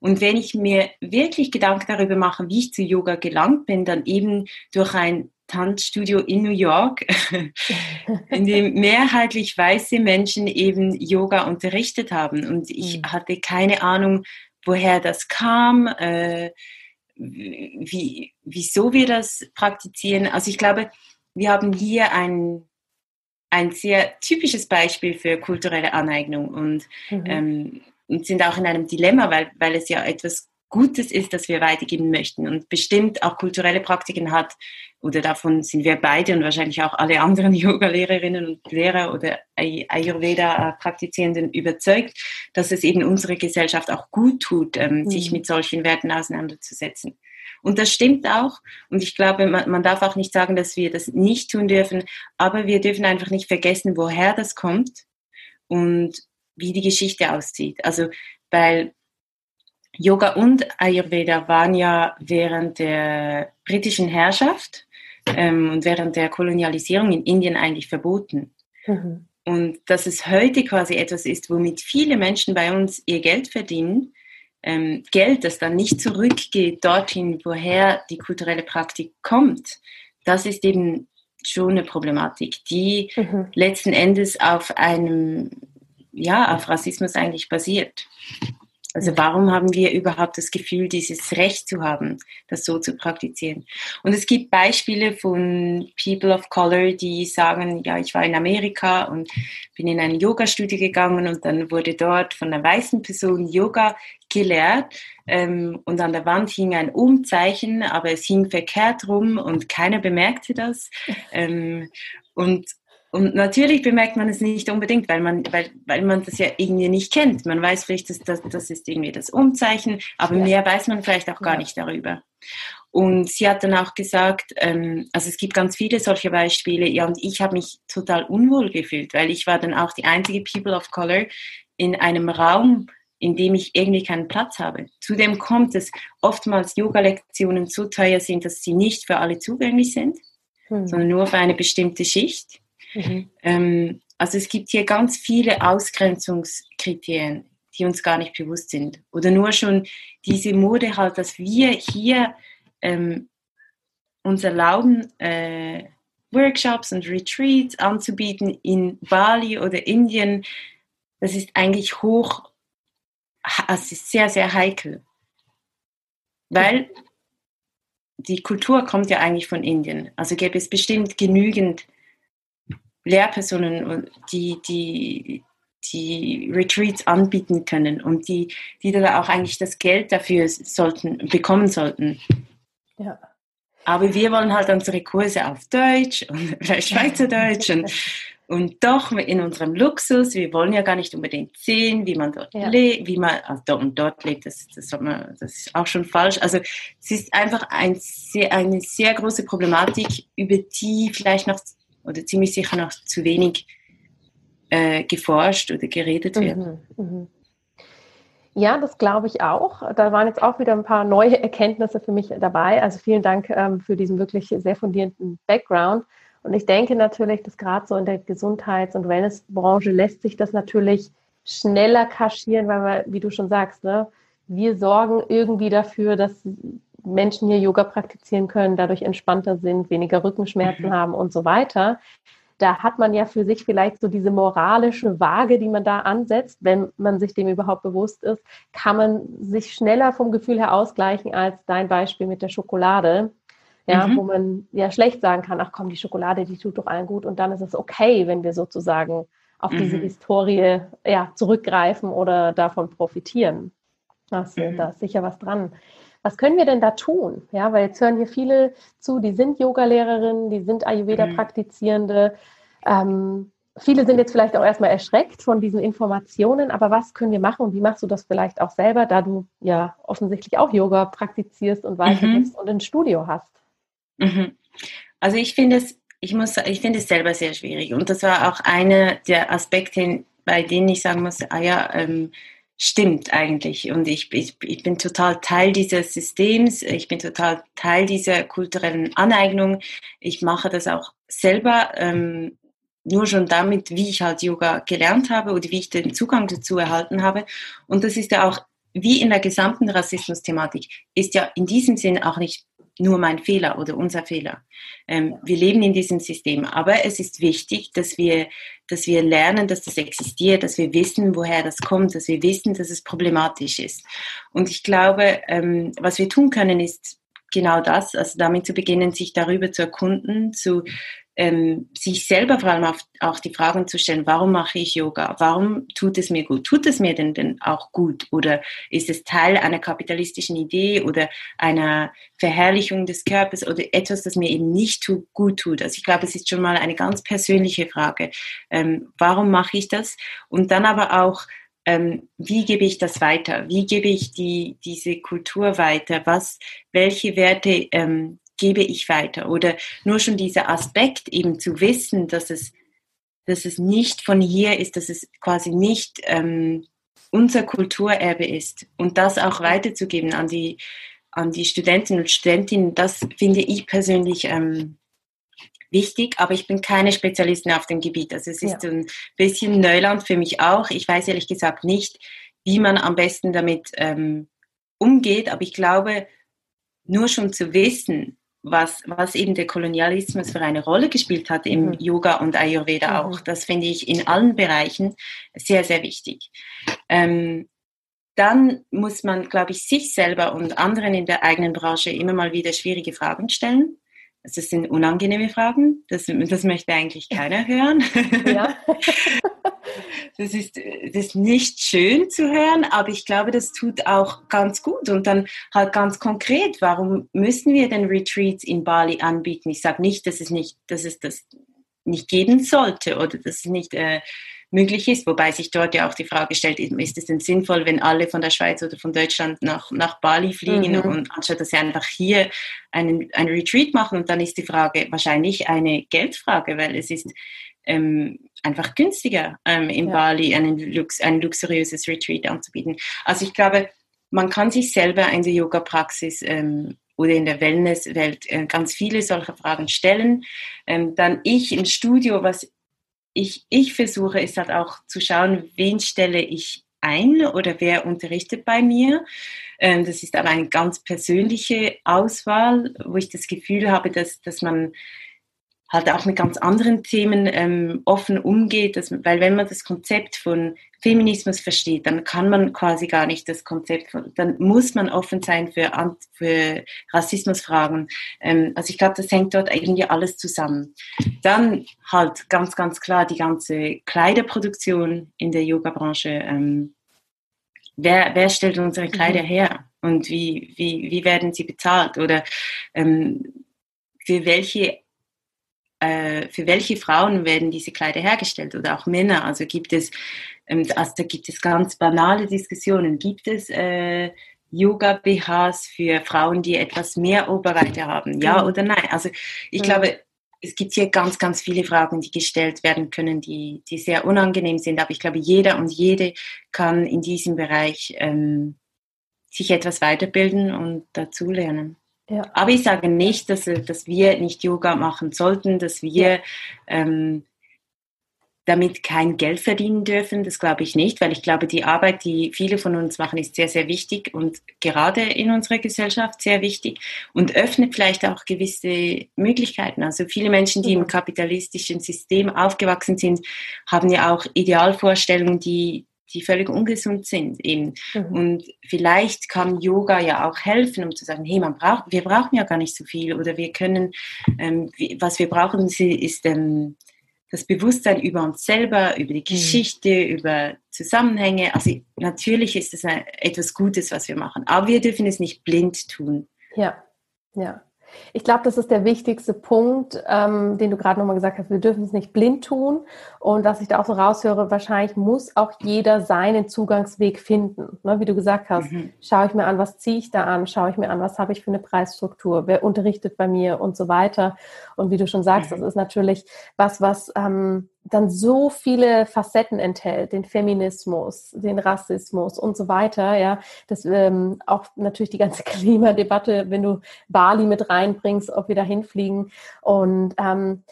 Und wenn ich mir wirklich Gedanken darüber mache, wie ich zu Yoga gelangt bin, dann eben durch ein Tanzstudio in New York, in dem mehrheitlich weiße Menschen eben Yoga unterrichtet haben. Und ich mhm. hatte keine Ahnung, woher das kam, äh, wie, wieso wir das praktizieren. Also ich glaube, wir haben hier ein, ein sehr typisches Beispiel für kulturelle Aneignung. Und mhm. ähm, und sind auch in einem Dilemma, weil, weil es ja etwas Gutes ist, das wir weitergeben möchten und bestimmt auch kulturelle Praktiken hat, oder davon sind wir beide und wahrscheinlich auch alle anderen Yoga-Lehrerinnen und Lehrer oder Ayurveda-Praktizierenden überzeugt, dass es eben unserer Gesellschaft auch gut tut, ähm, mhm. sich mit solchen Werten auseinanderzusetzen. Und das stimmt auch. Und ich glaube, man, man darf auch nicht sagen, dass wir das nicht tun dürfen, aber wir dürfen einfach nicht vergessen, woher das kommt und wie die Geschichte aussieht. Also, weil Yoga und Ayurveda waren ja während der britischen Herrschaft ähm, und während der Kolonialisierung in Indien eigentlich verboten. Mhm. Und dass es heute quasi etwas ist, womit viele Menschen bei uns ihr Geld verdienen, ähm, Geld, das dann nicht zurückgeht dorthin, woher die kulturelle Praktik kommt, das ist eben schon eine Problematik, die mhm. letzten Endes auf einem, ja, auf Rassismus eigentlich basiert. Also warum haben wir überhaupt das Gefühl, dieses Recht zu haben, das so zu praktizieren? Und es gibt Beispiele von People of Color, die sagen, ja, ich war in Amerika und bin in ein Yoga-Studio gegangen und dann wurde dort von einer weißen Person Yoga gelehrt ähm, und an der Wand hing ein Umzeichen, aber es hing verkehrt rum und keiner bemerkte das. Ähm, und und natürlich bemerkt man es nicht unbedingt, weil man, weil, weil man das ja irgendwie nicht kennt. Man weiß vielleicht, dass das, das ist irgendwie das Umzeichen, aber ja. mehr weiß man vielleicht auch gar ja. nicht darüber. Und sie hat dann auch gesagt, ähm, also es gibt ganz viele solche Beispiele, ja, und ich habe mich total unwohl gefühlt, weil ich war dann auch die einzige People of Color in einem Raum, in dem ich irgendwie keinen Platz habe. Zudem kommt es oftmals Yoga-Lektionen so teuer sind, dass sie nicht für alle zugänglich sind, hm. sondern nur für eine bestimmte Schicht. Mhm. Ähm, also es gibt hier ganz viele Ausgrenzungskriterien, die uns gar nicht bewusst sind. Oder nur schon diese Mode halt, dass wir hier ähm, uns erlauben, äh, Workshops und Retreats anzubieten in Bali oder Indien, das ist eigentlich hoch, also sehr, sehr heikel. Weil die Kultur kommt ja eigentlich von Indien. Also gäbe es bestimmt genügend Lehrpersonen, die, die, die Retreats anbieten können und die, die dann auch eigentlich das Geld dafür sollten, bekommen sollten. Ja. Aber wir wollen halt unsere Kurse auf Deutsch und Schweizerdeutsch und, und doch in unserem Luxus. Wir wollen ja gar nicht unbedingt sehen, wie man dort ja. lebt, wie man also dort und dort lebt. Das, das, man, das ist auch schon falsch. Also es ist einfach ein sehr, eine sehr große Problematik, über die vielleicht noch oder ziemlich sicher noch zu wenig äh, geforscht oder geredet wird. Mhm, mh. Ja, das glaube ich auch. Da waren jetzt auch wieder ein paar neue Erkenntnisse für mich dabei. Also vielen Dank ähm, für diesen wirklich sehr fundierten Background. Und ich denke natürlich, dass gerade so in der Gesundheits- und Wellnessbranche lässt sich das natürlich schneller kaschieren, weil wir, wie du schon sagst, ne, wir sorgen irgendwie dafür, dass Menschen hier Yoga praktizieren können, dadurch entspannter sind, weniger Rückenschmerzen mhm. haben und so weiter. Da hat man ja für sich vielleicht so diese moralische Waage, die man da ansetzt, wenn man sich dem überhaupt bewusst ist, kann man sich schneller vom Gefühl her ausgleichen als dein Beispiel mit der Schokolade. Ja, mhm. wo man ja schlecht sagen kann, ach komm, die Schokolade, die tut doch allen gut und dann ist es okay, wenn wir sozusagen auf mhm. diese Historie ja, zurückgreifen oder davon profitieren. Also, mhm. Da ist sicher was dran was können wir denn da tun? Ja, weil jetzt hören hier viele zu, die sind Yogalehrerinnen, die sind Ayurveda-Praktizierende. Ähm, viele sind jetzt vielleicht auch erstmal erschreckt von diesen Informationen, aber was können wir machen und wie machst du das vielleicht auch selber, da du ja offensichtlich auch Yoga praktizierst und weitergibst mhm. und ein Studio hast? Mhm. Also ich finde es, ich muss, ich finde es selber sehr schwierig und das war auch einer der Aspekte, bei denen ich sagen muss, ah ja, ähm, stimmt eigentlich. Und ich, ich, ich bin total Teil dieses Systems, ich bin total Teil dieser kulturellen Aneignung. Ich mache das auch selber, ähm, nur schon damit, wie ich halt Yoga gelernt habe oder wie ich den Zugang dazu erhalten habe. Und das ist ja auch, wie in der gesamten Rassismus-Thematik, ist ja in diesem Sinn auch nicht nur mein Fehler oder unser Fehler. Ähm, wir leben in diesem System, aber es ist wichtig, dass wir, dass wir lernen, dass das existiert, dass wir wissen, woher das kommt, dass wir wissen, dass es problematisch ist. Und ich glaube, ähm, was wir tun können, ist genau das, also damit zu beginnen, sich darüber zu erkunden, zu, ähm, sich selber vor allem auch die Fragen zu stellen, warum mache ich Yoga? Warum tut es mir gut? Tut es mir denn, denn auch gut? Oder ist es Teil einer kapitalistischen Idee oder einer Verherrlichung des Körpers oder etwas, das mir eben nicht tu gut tut? Also ich glaube, es ist schon mal eine ganz persönliche Frage. Ähm, warum mache ich das? Und dann aber auch, ähm, wie gebe ich das weiter? Wie gebe ich die, diese Kultur weiter? Was, welche Werte ähm, gebe ich weiter. Oder nur schon dieser Aspekt eben zu wissen, dass es, dass es nicht von hier ist, dass es quasi nicht ähm, unser Kulturerbe ist und das auch weiterzugeben an die, an die Studentinnen und Studentinnen, das finde ich persönlich ähm, wichtig, aber ich bin keine Spezialistin auf dem Gebiet. Also es ist ja. ein bisschen Neuland für mich auch. Ich weiß ehrlich gesagt nicht, wie man am besten damit ähm, umgeht, aber ich glaube, nur schon zu wissen, was, was eben der Kolonialismus für eine Rolle gespielt hat im mhm. Yoga und Ayurveda mhm. auch. Das finde ich in allen Bereichen sehr, sehr wichtig. Ähm, dann muss man, glaube ich, sich selber und anderen in der eigenen Branche immer mal wieder schwierige Fragen stellen. Das sind unangenehme Fragen. Das, das möchte eigentlich keiner hören. Ja. Das ist, das ist nicht schön zu hören, aber ich glaube, das tut auch ganz gut. Und dann halt ganz konkret, warum müssen wir denn Retreats in Bali anbieten? Ich sage nicht, dass es nicht, dass es das nicht geben sollte oder dass es nicht äh, möglich ist, wobei sich dort ja auch die Frage stellt, ist es denn sinnvoll, wenn alle von der Schweiz oder von Deutschland nach, nach Bali fliegen mhm. und anstatt dass sie einfach hier einen, einen Retreat machen und dann ist die Frage wahrscheinlich eine Geldfrage, weil es ist ähm, einfach günstiger, ähm, in ja. Bali einen Lux, ein luxuriöses Retreat anzubieten. Also ich glaube, man kann sich selber in der Yoga-Praxis ähm, oder in der Wellness-Welt äh, ganz viele solcher Fragen stellen. Ähm, dann ich im Studio, was ich, ich versuche, ist halt auch zu schauen, wen stelle ich ein oder wer unterrichtet bei mir. Ähm, das ist aber eine ganz persönliche Auswahl, wo ich das Gefühl habe, dass, dass man halt auch mit ganz anderen Themen ähm, offen umgeht, dass, weil wenn man das Konzept von Feminismus versteht, dann kann man quasi gar nicht das Konzept von, dann muss man offen sein für, für Rassismusfragen. Ähm, also ich glaube, das hängt dort irgendwie alles zusammen. Dann halt ganz, ganz klar die ganze Kleiderproduktion in der Yoga-Branche. Ähm, wer, wer stellt unsere Kleider mhm. her? Und wie, wie, wie werden sie bezahlt? Oder ähm, für welche äh, für welche Frauen werden diese Kleider hergestellt oder auch Männer? Also gibt es, ähm, also da gibt es ganz banale Diskussionen. Gibt es äh, Yoga-BHs für Frauen, die etwas mehr Oberweite haben? Ja mhm. oder nein? Also ich mhm. glaube, es gibt hier ganz, ganz viele Fragen, die gestellt werden können, die, die sehr unangenehm sind. Aber ich glaube, jeder und jede kann in diesem Bereich ähm, sich etwas weiterbilden und dazulernen. Ja. Aber ich sage nicht, dass, dass wir nicht Yoga machen sollten, dass wir ähm, damit kein Geld verdienen dürfen. Das glaube ich nicht, weil ich glaube, die Arbeit, die viele von uns machen, ist sehr, sehr wichtig und gerade in unserer Gesellschaft sehr wichtig und öffnet vielleicht auch gewisse Möglichkeiten. Also viele Menschen, die im kapitalistischen System aufgewachsen sind, haben ja auch Idealvorstellungen, die die völlig ungesund sind eben. Mhm. Und vielleicht kann Yoga ja auch helfen, um zu sagen, hey, man braucht, wir brauchen ja gar nicht so viel oder wir können, ähm, was wir brauchen, ist ähm, das Bewusstsein über uns selber, über die mhm. Geschichte, mhm. über Zusammenhänge. Also natürlich ist es etwas Gutes, was wir machen, aber wir dürfen es nicht blind tun. Ja, ja. Ich glaube, das ist der wichtigste Punkt, ähm, den du gerade nochmal gesagt hast. Wir dürfen es nicht blind tun. Und was ich da auch so raushöre, wahrscheinlich muss auch jeder seinen Zugangsweg finden. Ne, wie du gesagt hast, mhm. schaue ich mir an, was ziehe ich da an, schaue ich mir an, was habe ich für eine Preisstruktur, wer unterrichtet bei mir und so weiter. Und wie du schon sagst, mhm. das ist natürlich was, was ähm, dann so viele Facetten enthält, den Feminismus, den Rassismus und so weiter, ja, das ähm, auch natürlich die ganze Klimadebatte, wenn du Bali mit reinbringst, ob wir da hinfliegen und ähm,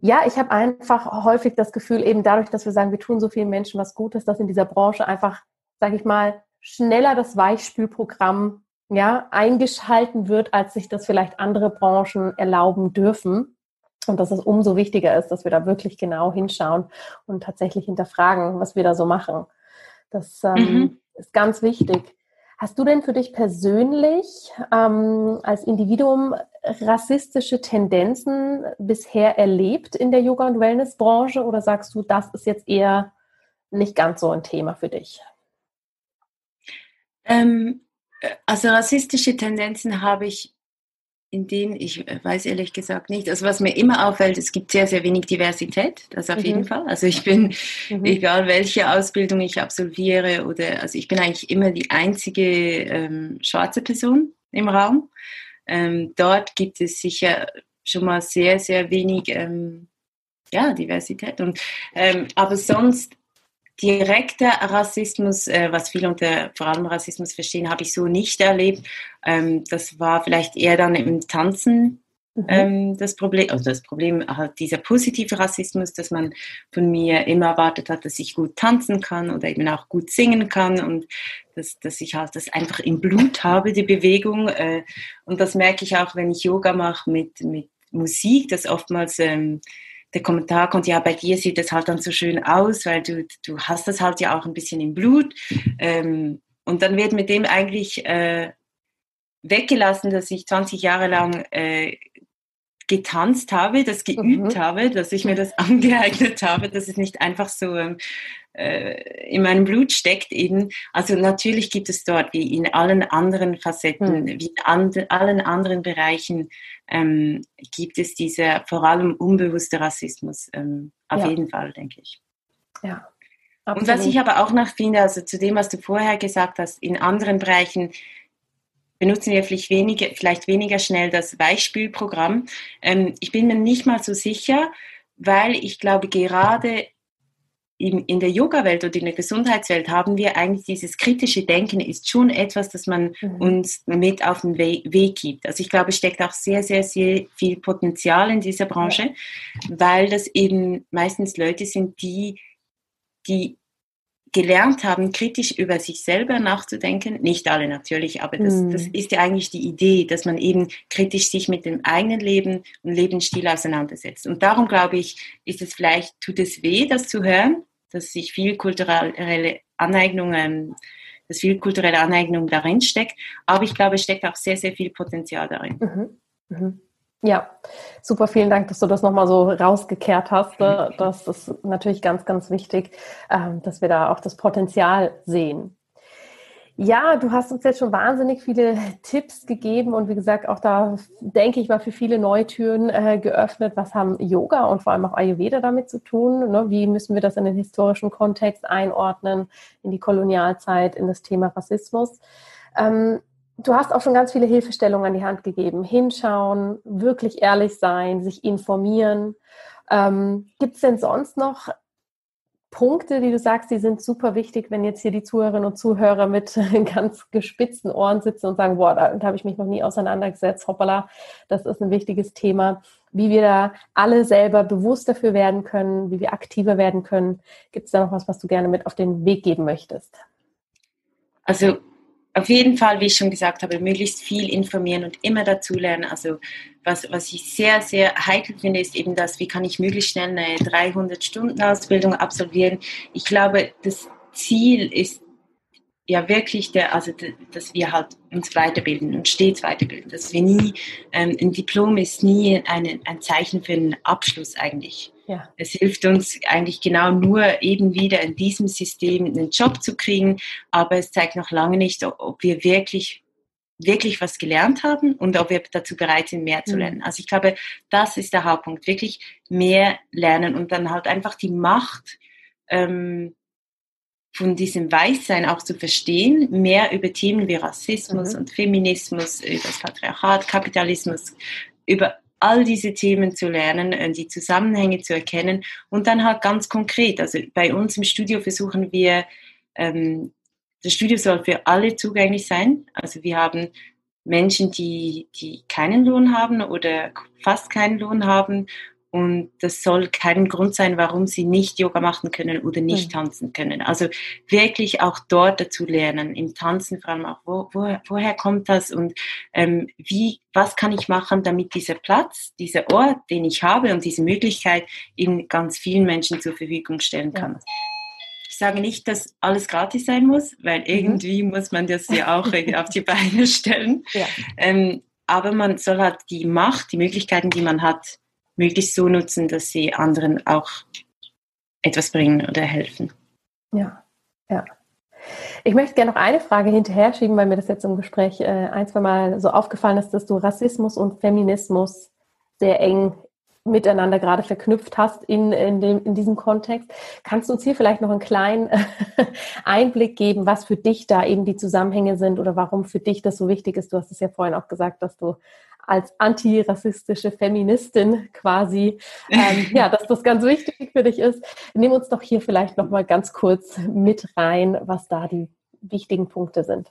ja, ich habe einfach häufig das Gefühl, eben dadurch, dass wir sagen, wir tun so vielen Menschen was Gutes, dass in dieser Branche einfach, sage ich mal, schneller das Weichspülprogramm ja eingeschalten wird, als sich das vielleicht andere Branchen erlauben dürfen. Und dass es umso wichtiger ist, dass wir da wirklich genau hinschauen und tatsächlich hinterfragen, was wir da so machen. Das ähm, mhm. ist ganz wichtig. Hast du denn für dich persönlich ähm, als Individuum rassistische Tendenzen bisher erlebt in der Yoga- und Wellnessbranche oder sagst du, das ist jetzt eher nicht ganz so ein Thema für dich? Ähm, also rassistische Tendenzen habe ich in denen, ich weiß ehrlich gesagt nicht, also was mir immer auffällt, es gibt sehr, sehr wenig Diversität, das auf mhm. jeden Fall. Also ich bin, mhm. egal welche Ausbildung ich absolviere oder, also ich bin eigentlich immer die einzige ähm, schwarze Person im Raum. Ähm, dort gibt es sicher schon mal sehr, sehr wenig ähm, ja, Diversität. Und, ähm, aber sonst direkter Rassismus, äh, was viele unter vor allem Rassismus verstehen, habe ich so nicht erlebt. Ähm, das war vielleicht eher dann im Tanzen mhm. ähm, das Problem, also das Problem halt dieser positive Rassismus, dass man von mir immer erwartet hat, dass ich gut tanzen kann oder eben auch gut singen kann und dass, dass ich halt das einfach im Blut habe, die Bewegung. Äh, und das merke ich auch, wenn ich Yoga mache mit, mit Musik, dass oftmals ähm, der Kommentar kommt, ja, bei dir sieht es halt dann so schön aus, weil du, du hast das halt ja auch ein bisschen im Blut. Ähm, und dann wird mit dem eigentlich äh, weggelassen, dass ich 20 Jahre lang äh, getanzt habe, das geübt mhm. habe, dass ich mir das angeeignet habe, dass es nicht einfach so ähm, äh, in meinem Blut steckt eben. Also natürlich gibt es dort, wie in allen anderen Facetten, mhm. wie in an, allen anderen Bereichen, ähm, gibt es diese vor allem unbewusste Rassismus. Ähm, auf ja. jeden Fall, denke ich. Ja. Absolut. Und was ich aber auch noch finde, also zu dem, was du vorher gesagt hast, in anderen Bereichen benutzen wir vielleicht weniger, vielleicht weniger schnell das Weichspülprogramm. Ähm, ich bin mir nicht mal so sicher, weil ich glaube, gerade in, in der Yoga-Welt oder in der Gesundheitswelt haben wir eigentlich dieses kritische Denken ist schon etwas, das man mhm. uns mit auf den We Weg gibt. Also ich glaube, es steckt auch sehr, sehr, sehr viel Potenzial in dieser Branche, ja. weil das eben meistens Leute sind, die, die gelernt haben, kritisch über sich selber nachzudenken. Nicht alle natürlich, aber das, mm. das ist ja eigentlich die Idee, dass man eben kritisch sich mit dem eigenen Leben und Lebensstil auseinandersetzt. Und darum glaube ich, ist es vielleicht, tut es weh, das zu hören, dass sich viel kulturelle Aneignung, dass viel kulturelle Aneignung darin steckt. Aber ich glaube, es steckt auch sehr, sehr viel Potenzial darin. Mhm. Mhm. Ja, super, vielen Dank, dass du das nochmal so rausgekehrt hast. Ne? Das ist natürlich ganz, ganz wichtig, ähm, dass wir da auch das Potenzial sehen. Ja, du hast uns jetzt schon wahnsinnig viele Tipps gegeben und wie gesagt, auch da denke ich, war für viele Neutüren äh, geöffnet. Was haben Yoga und vor allem auch Ayurveda damit zu tun? Ne? Wie müssen wir das in den historischen Kontext einordnen, in die Kolonialzeit, in das Thema Rassismus? Ähm, Du hast auch schon ganz viele Hilfestellungen an die Hand gegeben. Hinschauen, wirklich ehrlich sein, sich informieren. Ähm, Gibt es denn sonst noch Punkte, die du sagst, die sind super wichtig, wenn jetzt hier die Zuhörerinnen und Zuhörer mit ganz gespitzten Ohren sitzen und sagen, boah, da, habe ich mich noch nie auseinandergesetzt, hoppala, das ist ein wichtiges Thema. Wie wir da alle selber bewusst dafür werden können, wie wir aktiver werden können. Gibt es da noch was, was du gerne mit auf den Weg geben möchtest? Also auf jeden Fall, wie ich schon gesagt habe, möglichst viel informieren und immer dazulernen. Also was, was ich sehr, sehr heikel finde, ist eben das, wie kann ich möglichst schnell eine 300-Stunden-Ausbildung absolvieren. Ich glaube, das Ziel ist ja wirklich der, also dass wir halt uns weiterbilden und stets weiterbilden. Dass wir nie, ähm, ein Diplom ist nie eine, ein Zeichen für einen Abschluss eigentlich. Ja. Es hilft uns eigentlich genau nur eben wieder in diesem System einen Job zu kriegen, aber es zeigt noch lange nicht, ob wir wirklich wirklich was gelernt haben und ob wir dazu bereit sind, mehr zu mhm. lernen. Also ich glaube, das ist der Hauptpunkt, wirklich mehr lernen und dann halt einfach die Macht ähm, von diesem Weißsein auch zu verstehen, mehr über Themen wie Rassismus mhm. und Feminismus, über das Patriarchat, Kapitalismus, über all diese Themen zu lernen, äh, die Zusammenhänge zu erkennen und dann halt ganz konkret. Also bei uns im Studio versuchen wir, ähm, das Studio soll für alle zugänglich sein. Also wir haben Menschen, die, die keinen Lohn haben oder fast keinen Lohn haben und das soll kein Grund sein, warum sie nicht Yoga machen können oder nicht mhm. tanzen können. Also wirklich auch dort dazu lernen, im Tanzen vor allem auch, wo, wo, woher kommt das und ähm, wie, was kann ich machen, damit dieser Platz, dieser Ort, den ich habe und diese Möglichkeit in ganz vielen Menschen zur Verfügung stellen kann. Ja. Ich sage nicht, dass alles gratis sein muss, weil mhm. irgendwie muss man das ja auch auf die Beine stellen. Ja. Ähm, aber man soll halt die Macht, die Möglichkeiten, die man hat, möglichst so nutzen, dass sie anderen auch etwas bringen oder helfen. Ja, ja. Ich möchte gerne noch eine Frage hinterher schieben, weil mir das jetzt im Gespräch äh, ein, zwei Mal so aufgefallen ist, dass du Rassismus und Feminismus sehr eng miteinander gerade verknüpft hast in, in, dem, in diesem Kontext. Kannst du uns hier vielleicht noch einen kleinen Einblick geben, was für dich da eben die Zusammenhänge sind oder warum für dich das so wichtig ist? Du hast es ja vorhin auch gesagt, dass du als antirassistische Feministin quasi, ähm, ja, dass das ganz wichtig für dich ist. Nimm uns doch hier vielleicht noch mal ganz kurz mit rein, was da die wichtigen Punkte sind.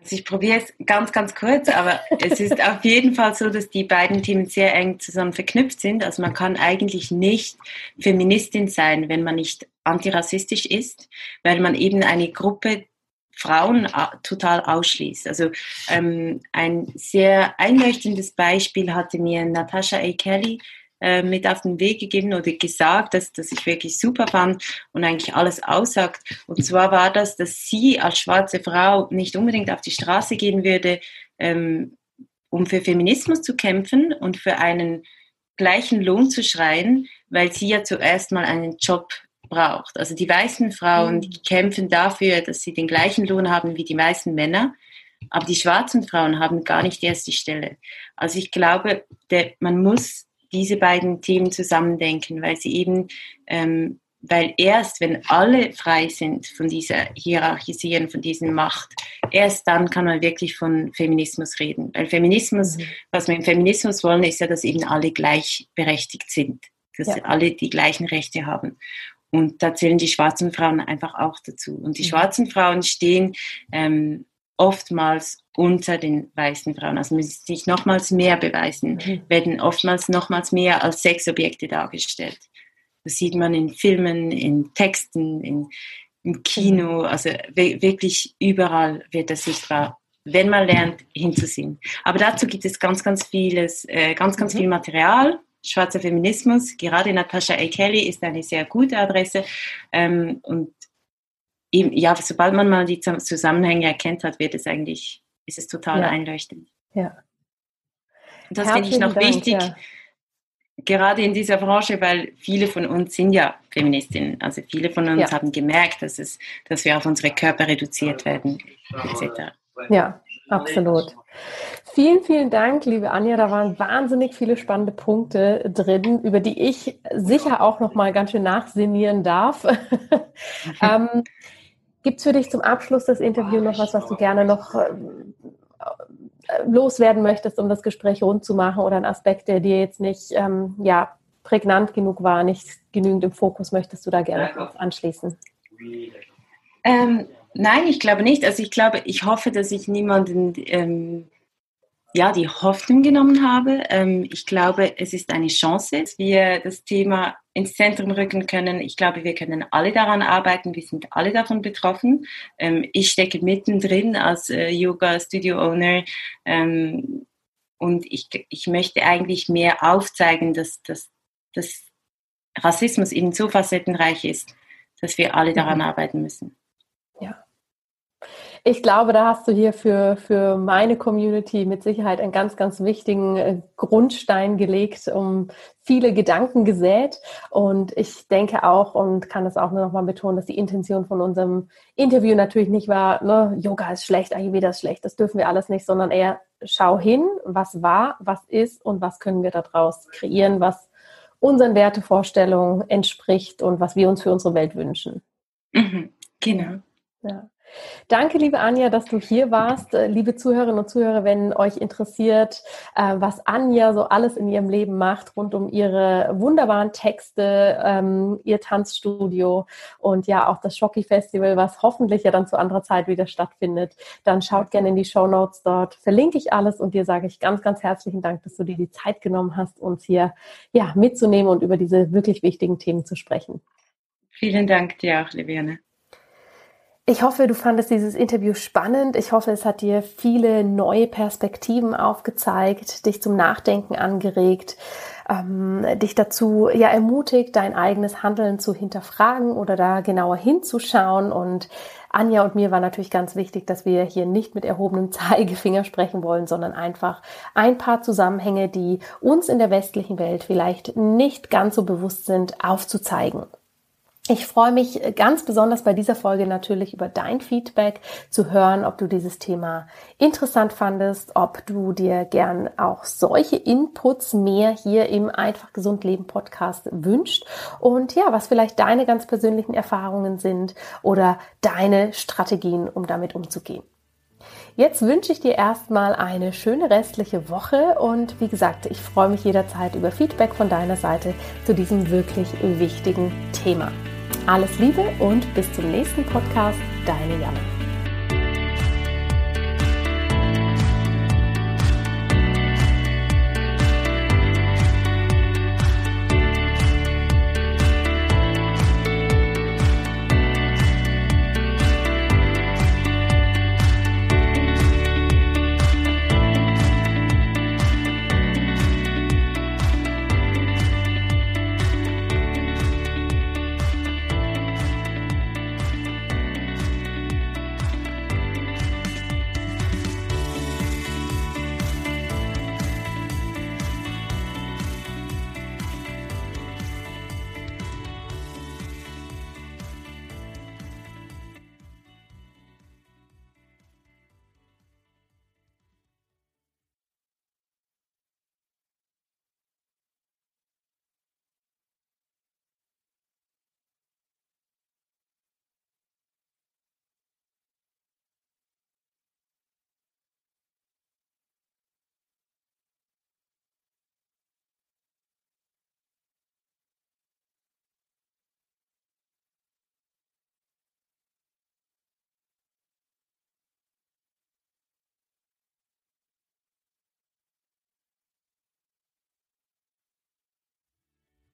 Also ich probiere es ganz, ganz kurz, aber es ist auf jeden Fall so, dass die beiden Themen sehr eng zusammen verknüpft sind. Also man kann eigentlich nicht Feministin sein, wenn man nicht antirassistisch ist, weil man eben eine Gruppe Frauen äh, total ausschließt. Also ähm, ein sehr einleuchtendes Beispiel hatte mir Natasha A. Kelly äh, mit auf den Weg gegeben oder gesagt, dass, dass ich wirklich super fand und eigentlich alles aussagt. Und zwar war das, dass sie als schwarze Frau nicht unbedingt auf die Straße gehen würde, ähm, um für Feminismus zu kämpfen und für einen gleichen Lohn zu schreien, weil sie ja zuerst mal einen Job braucht. Also die weißen Frauen, mhm. die kämpfen dafür, dass sie den gleichen Lohn haben wie die weißen Männer. Aber die schwarzen Frauen haben gar nicht erst die Stelle. Also ich glaube, der, man muss diese beiden Themen zusammendenken, weil sie eben, ähm, weil erst wenn alle frei sind von dieser Hierarchisieren, von dieser Macht, erst dann kann man wirklich von Feminismus reden. Weil Feminismus, mhm. was wir im Feminismus wollen, ist ja, dass eben alle gleichberechtigt sind, dass ja. alle die gleichen Rechte haben. Und da zählen die schwarzen Frauen einfach auch dazu. Und die mhm. schwarzen Frauen stehen ähm, oftmals unter den weißen Frauen. Also müssen sich nochmals mehr beweisen, mhm. werden oftmals nochmals mehr als Sexobjekte dargestellt. Das sieht man in Filmen, in Texten, in, im Kino, mhm. also wirklich überall wird das sichtbar, wenn man lernt, hinzusehen. Aber dazu gibt es ganz, ganz vieles, äh, ganz, ganz viel Material schwarzer Feminismus, gerade Natasha A. Kelly ist eine sehr gute Adresse. Ähm, und eben, ja, sobald man mal die Zusammenhänge erkennt hat, wird es eigentlich, ist es total ja. einleuchtend. Ja. Und das finde ich noch Dank, wichtig, ja. gerade in dieser Branche, weil viele von uns sind ja Feministinnen. Also viele von uns ja. haben gemerkt, dass, es, dass wir auf unsere Körper reduziert werden, etc. Ja, absolut. Vielen, vielen Dank, liebe Anja. Da waren wahnsinnig viele spannende Punkte drin, über die ich sicher auch noch mal ganz schön nachsinnieren darf. ähm, Gibt es für dich zum Abschluss des Interviews noch was, was du gerne noch äh, loswerden möchtest, um das Gespräch rund zu machen oder ein Aspekt, der dir jetzt nicht ähm, ja, prägnant genug war, nicht genügend im Fokus, möchtest du da gerne kurz anschließen? Ähm, nein, ich glaube nicht. Also ich glaube, ich hoffe, dass ich niemanden ähm, ja, die Hoffnung genommen habe. Ähm, ich glaube, es ist eine Chance, dass wir das Thema ins Zentrum rücken können. Ich glaube, wir können alle daran arbeiten. Wir sind alle davon betroffen. Ähm, ich stecke mittendrin als äh, Yoga-Studio-Owner. Ähm, und ich, ich möchte eigentlich mehr aufzeigen, dass, dass, dass Rassismus eben so facettenreich ist, dass wir alle daran mhm. arbeiten müssen. Ich glaube, da hast du hier für, für meine Community mit Sicherheit einen ganz, ganz wichtigen äh, Grundstein gelegt, um viele Gedanken gesät. Und ich denke auch und kann das auch nur noch mal betonen, dass die Intention von unserem Interview natürlich nicht war, ne, Yoga ist schlecht, Ayurveda ist schlecht, das dürfen wir alles nicht, sondern eher schau hin, was war, was ist und was können wir daraus kreieren, was unseren Wertevorstellungen entspricht und was wir uns für unsere Welt wünschen. Mhm, genau. Ja. Danke, liebe Anja, dass du hier warst. Äh, liebe Zuhörerinnen und Zuhörer, wenn euch interessiert, äh, was Anja so alles in ihrem Leben macht, rund um ihre wunderbaren Texte, ähm, ihr Tanzstudio und ja auch das Schocki Festival, was hoffentlich ja dann zu anderer Zeit wieder stattfindet, dann schaut gerne in die Show Notes. Dort verlinke ich alles und dir sage ich ganz, ganz herzlichen Dank, dass du dir die Zeit genommen hast, uns hier ja, mitzunehmen und über diese wirklich wichtigen Themen zu sprechen. Vielen Dank dir auch, Liviane. Ich hoffe, du fandest dieses Interview spannend. Ich hoffe, es hat dir viele neue Perspektiven aufgezeigt, dich zum Nachdenken angeregt, ähm, dich dazu ja ermutigt, dein eigenes Handeln zu hinterfragen oder da genauer hinzuschauen. Und Anja und mir war natürlich ganz wichtig, dass wir hier nicht mit erhobenem Zeigefinger sprechen wollen, sondern einfach ein paar Zusammenhänge, die uns in der westlichen Welt vielleicht nicht ganz so bewusst sind, aufzuzeigen. Ich freue mich ganz besonders bei dieser Folge natürlich über dein Feedback zu hören, ob du dieses Thema interessant fandest, ob du dir gern auch solche Inputs mehr hier im Einfach Gesund Leben Podcast wünscht und ja, was vielleicht deine ganz persönlichen Erfahrungen sind oder deine Strategien, um damit umzugehen. Jetzt wünsche ich dir erstmal eine schöne restliche Woche und wie gesagt, ich freue mich jederzeit über Feedback von deiner Seite zu diesem wirklich wichtigen Thema. Alles Liebe und bis zum nächsten Podcast, deine Jana.